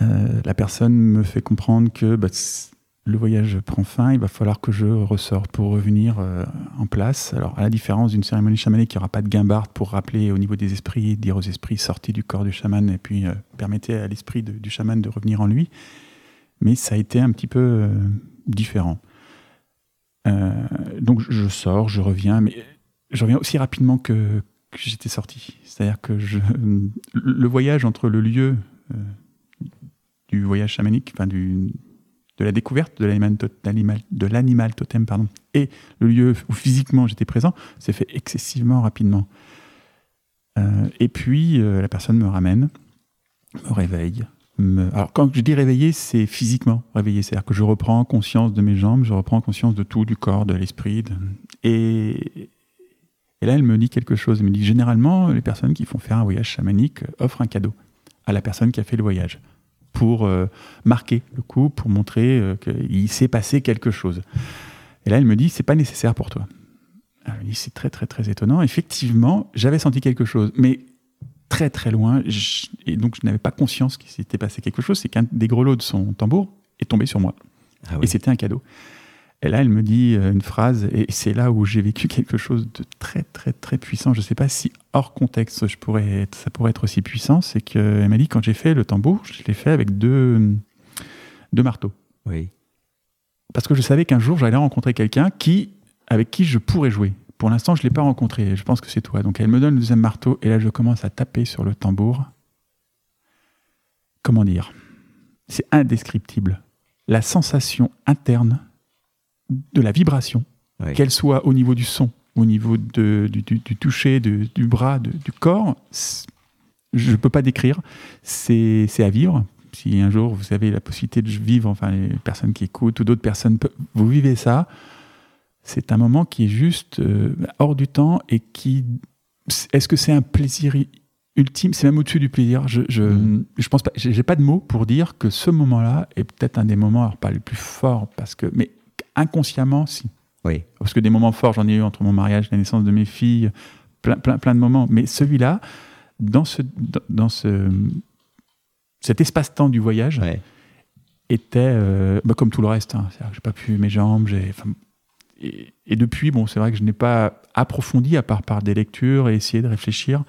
Euh, la personne me fait comprendre que bah, le voyage prend fin. Il va falloir que je ressorte pour revenir euh, en place. Alors à la différence d'une cérémonie chamanique, il n'y aura pas de guimbarde pour rappeler au niveau des esprits, dire aux esprits sortez du corps du chaman et puis euh, permettez à l'esprit du chaman de revenir en lui. Mais ça a été un petit peu euh, différent. Donc je sors, je reviens, mais je reviens aussi rapidement que, j'étais sorti. C'est-à-dire que le voyage entre le lieu du voyage chamanique, enfin du, de la découverte de l'animal, totem, pardon, et le lieu où physiquement j'étais présent, s'est fait excessivement rapidement. Euh, et puis euh, la personne me ramène, me réveille. Alors quand je dis réveiller, c'est physiquement réveiller, c'est-à-dire que je reprends conscience de mes jambes, je reprends conscience de tout, du corps, de l'esprit. Et, et là, elle me dit quelque chose. Elle me dit généralement, les personnes qui font faire un voyage chamanique offrent un cadeau à la personne qui a fait le voyage pour euh, marquer le coup, pour montrer euh, qu'il s'est passé quelque chose. Et là, elle me dit c'est pas nécessaire pour toi. Alors, me dit c'est très très très étonnant. Effectivement, j'avais senti quelque chose, mais très très loin, je- et donc je n'avais pas conscience qu'il s'était passé quelque chose. C'est qu'un des grelots de son tambour est tombé sur moi. Ah Et c'était un cadeau. Et là, elle me dit euh, une phrase, et c'est là où j'ai vécu quelque chose de très, très, très puissant. Je ne sais pas si hors contexte, je pourrais être- ça pourrait être aussi puissant. C'est qu'elle m'a dit, quand j'ai fait le tambour, je l'ai fait avec deux, deux marteaux. Oui. Parce que je savais qu'un jour, j'allais rencontrer quelqu'un qui, avec qui je pourrais jouer. Pour l'instant, je ne l'ai pas rencontré. Je pense que c'est toi. Donc, elle me donne le deuxième marteau, et là, je commence à taper sur le tambour. Comment dire? C'est indescriptible. La sensation interne de la vibration, Oui. qu'elle soit au niveau du son, au niveau de- du, du- du toucher, du bras, du corps, je ne peux pas décrire. C'est à vivre. si un jour vous avez la possibilité de vivre, enfin les personnes qui écoutent ou d'autres personnes, pe- vous vivez ça, c'est un moment qui est juste euh, hors du temps et qui. Est-ce que c'est un plaisir ultime? C'est même au-dessus du plaisir. Je, je, Mm. je pense pas. J'ai pas de mots pour dire que ce moment-là est peut-être un des moments, alors pas les plus forts, parce que, mais inconsciemment, si. Oui. Parce que des moments forts, j'en ai eu entre mon mariage, la naissance de mes filles, plein, plein, plein de moments. Mais celui-là, dans ce, dans, ce, cet espace-temps du voyage, Ouais. était euh, bah, comme tout le reste. Hein. J'ai pas pu mes jambes. j'ai- Et, et depuis, bon, c'est vrai que je n'ai pas approfondi à part par des lectures et essayer de réfléchir.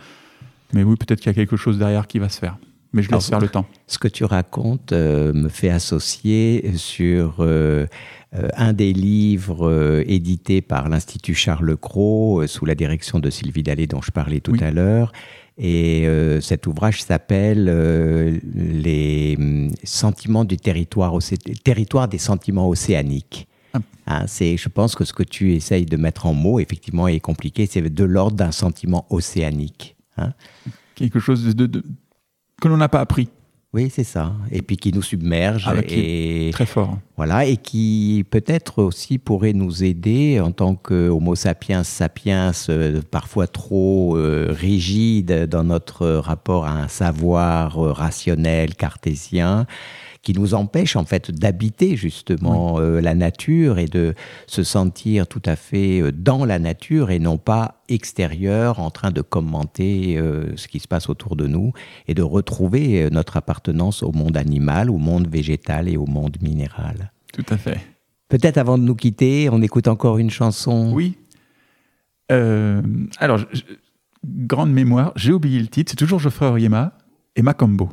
Mais oui, peut-être qu'il y a quelque chose derrière qui va se faire. Mais je laisse Alors, faire le temps. Ce que tu racontes euh, me fait associer sur euh, euh, un des livres euh, édités par l'Institut Charles Cros sous la direction de Sylvie Dallet dont je parlais tout Oui. à l'heure. Et cet ouvrage s'appelle Les hum, sentiments du territoire, océ- territoire des sentiments océaniques. Ah. Hein, c'est, je pense que ce que tu essayes de mettre en mots, effectivement, est compliqué. C'est de l'ordre d'un sentiment océanique. hein. Quelque chose de- que l'on n'a pas appris. Oui, c'est ça. Et puis qui nous submerge Ah, bah, et Très fort. voilà et qui peut-être aussi pourrait nous aider en tant que Homo sapiens sapiens euh, parfois trop euh, rigide dans notre rapport à un savoir euh, rationnel cartésien qui nous empêche en fait d'habiter justement euh, la nature et de se sentir tout à fait euh, dans la nature et non pas extérieur en train de commenter euh, ce qui se passe autour de nous et de retrouver notre appartenance au monde animal, au monde végétal et au monde minéral. Tout à fait. Peut-être avant de nous quitter, on écoute encore une chanson. Oui. Euh, alors, je- je- grande mémoire, j'ai oublié le titre, c'est toujours Geoffrey Oriema et Macambo.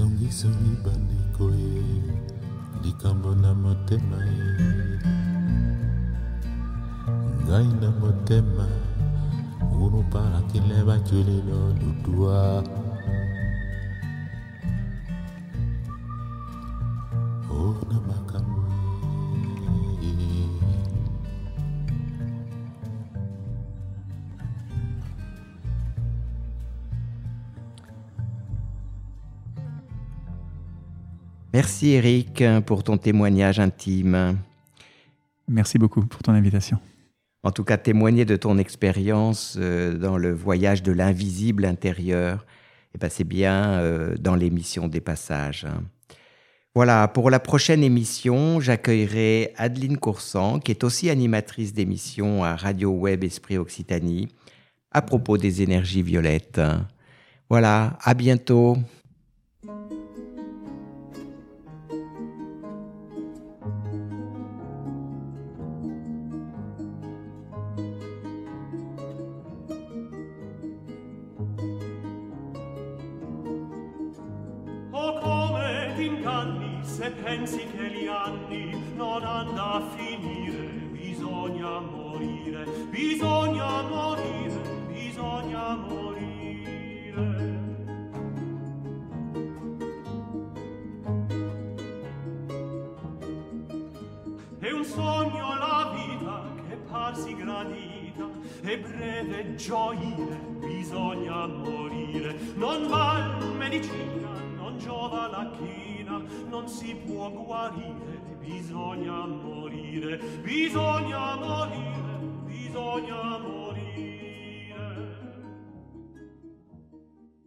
Songisongi bandeko e likambo na motema e. Ngai na motema unu parakile baculilo lutua Merci Eric pour ton témoignage intime. Merci beaucoup pour ton invitation. En tout cas, témoigner de ton expérience euh, dans le voyage de l'invisible intérieur, eh ben, c'est bien euh, dans l'émission des passages. Voilà, pour la prochaine émission, j'accueillerai Adeline Coursan, qui est aussi animatrice d'émission à Radio Web Esprit Occitanie, à propos des énergies violettes. Voilà, à bientôt. si può guarire, bisogna morire, bisogna morire, bisogna morire.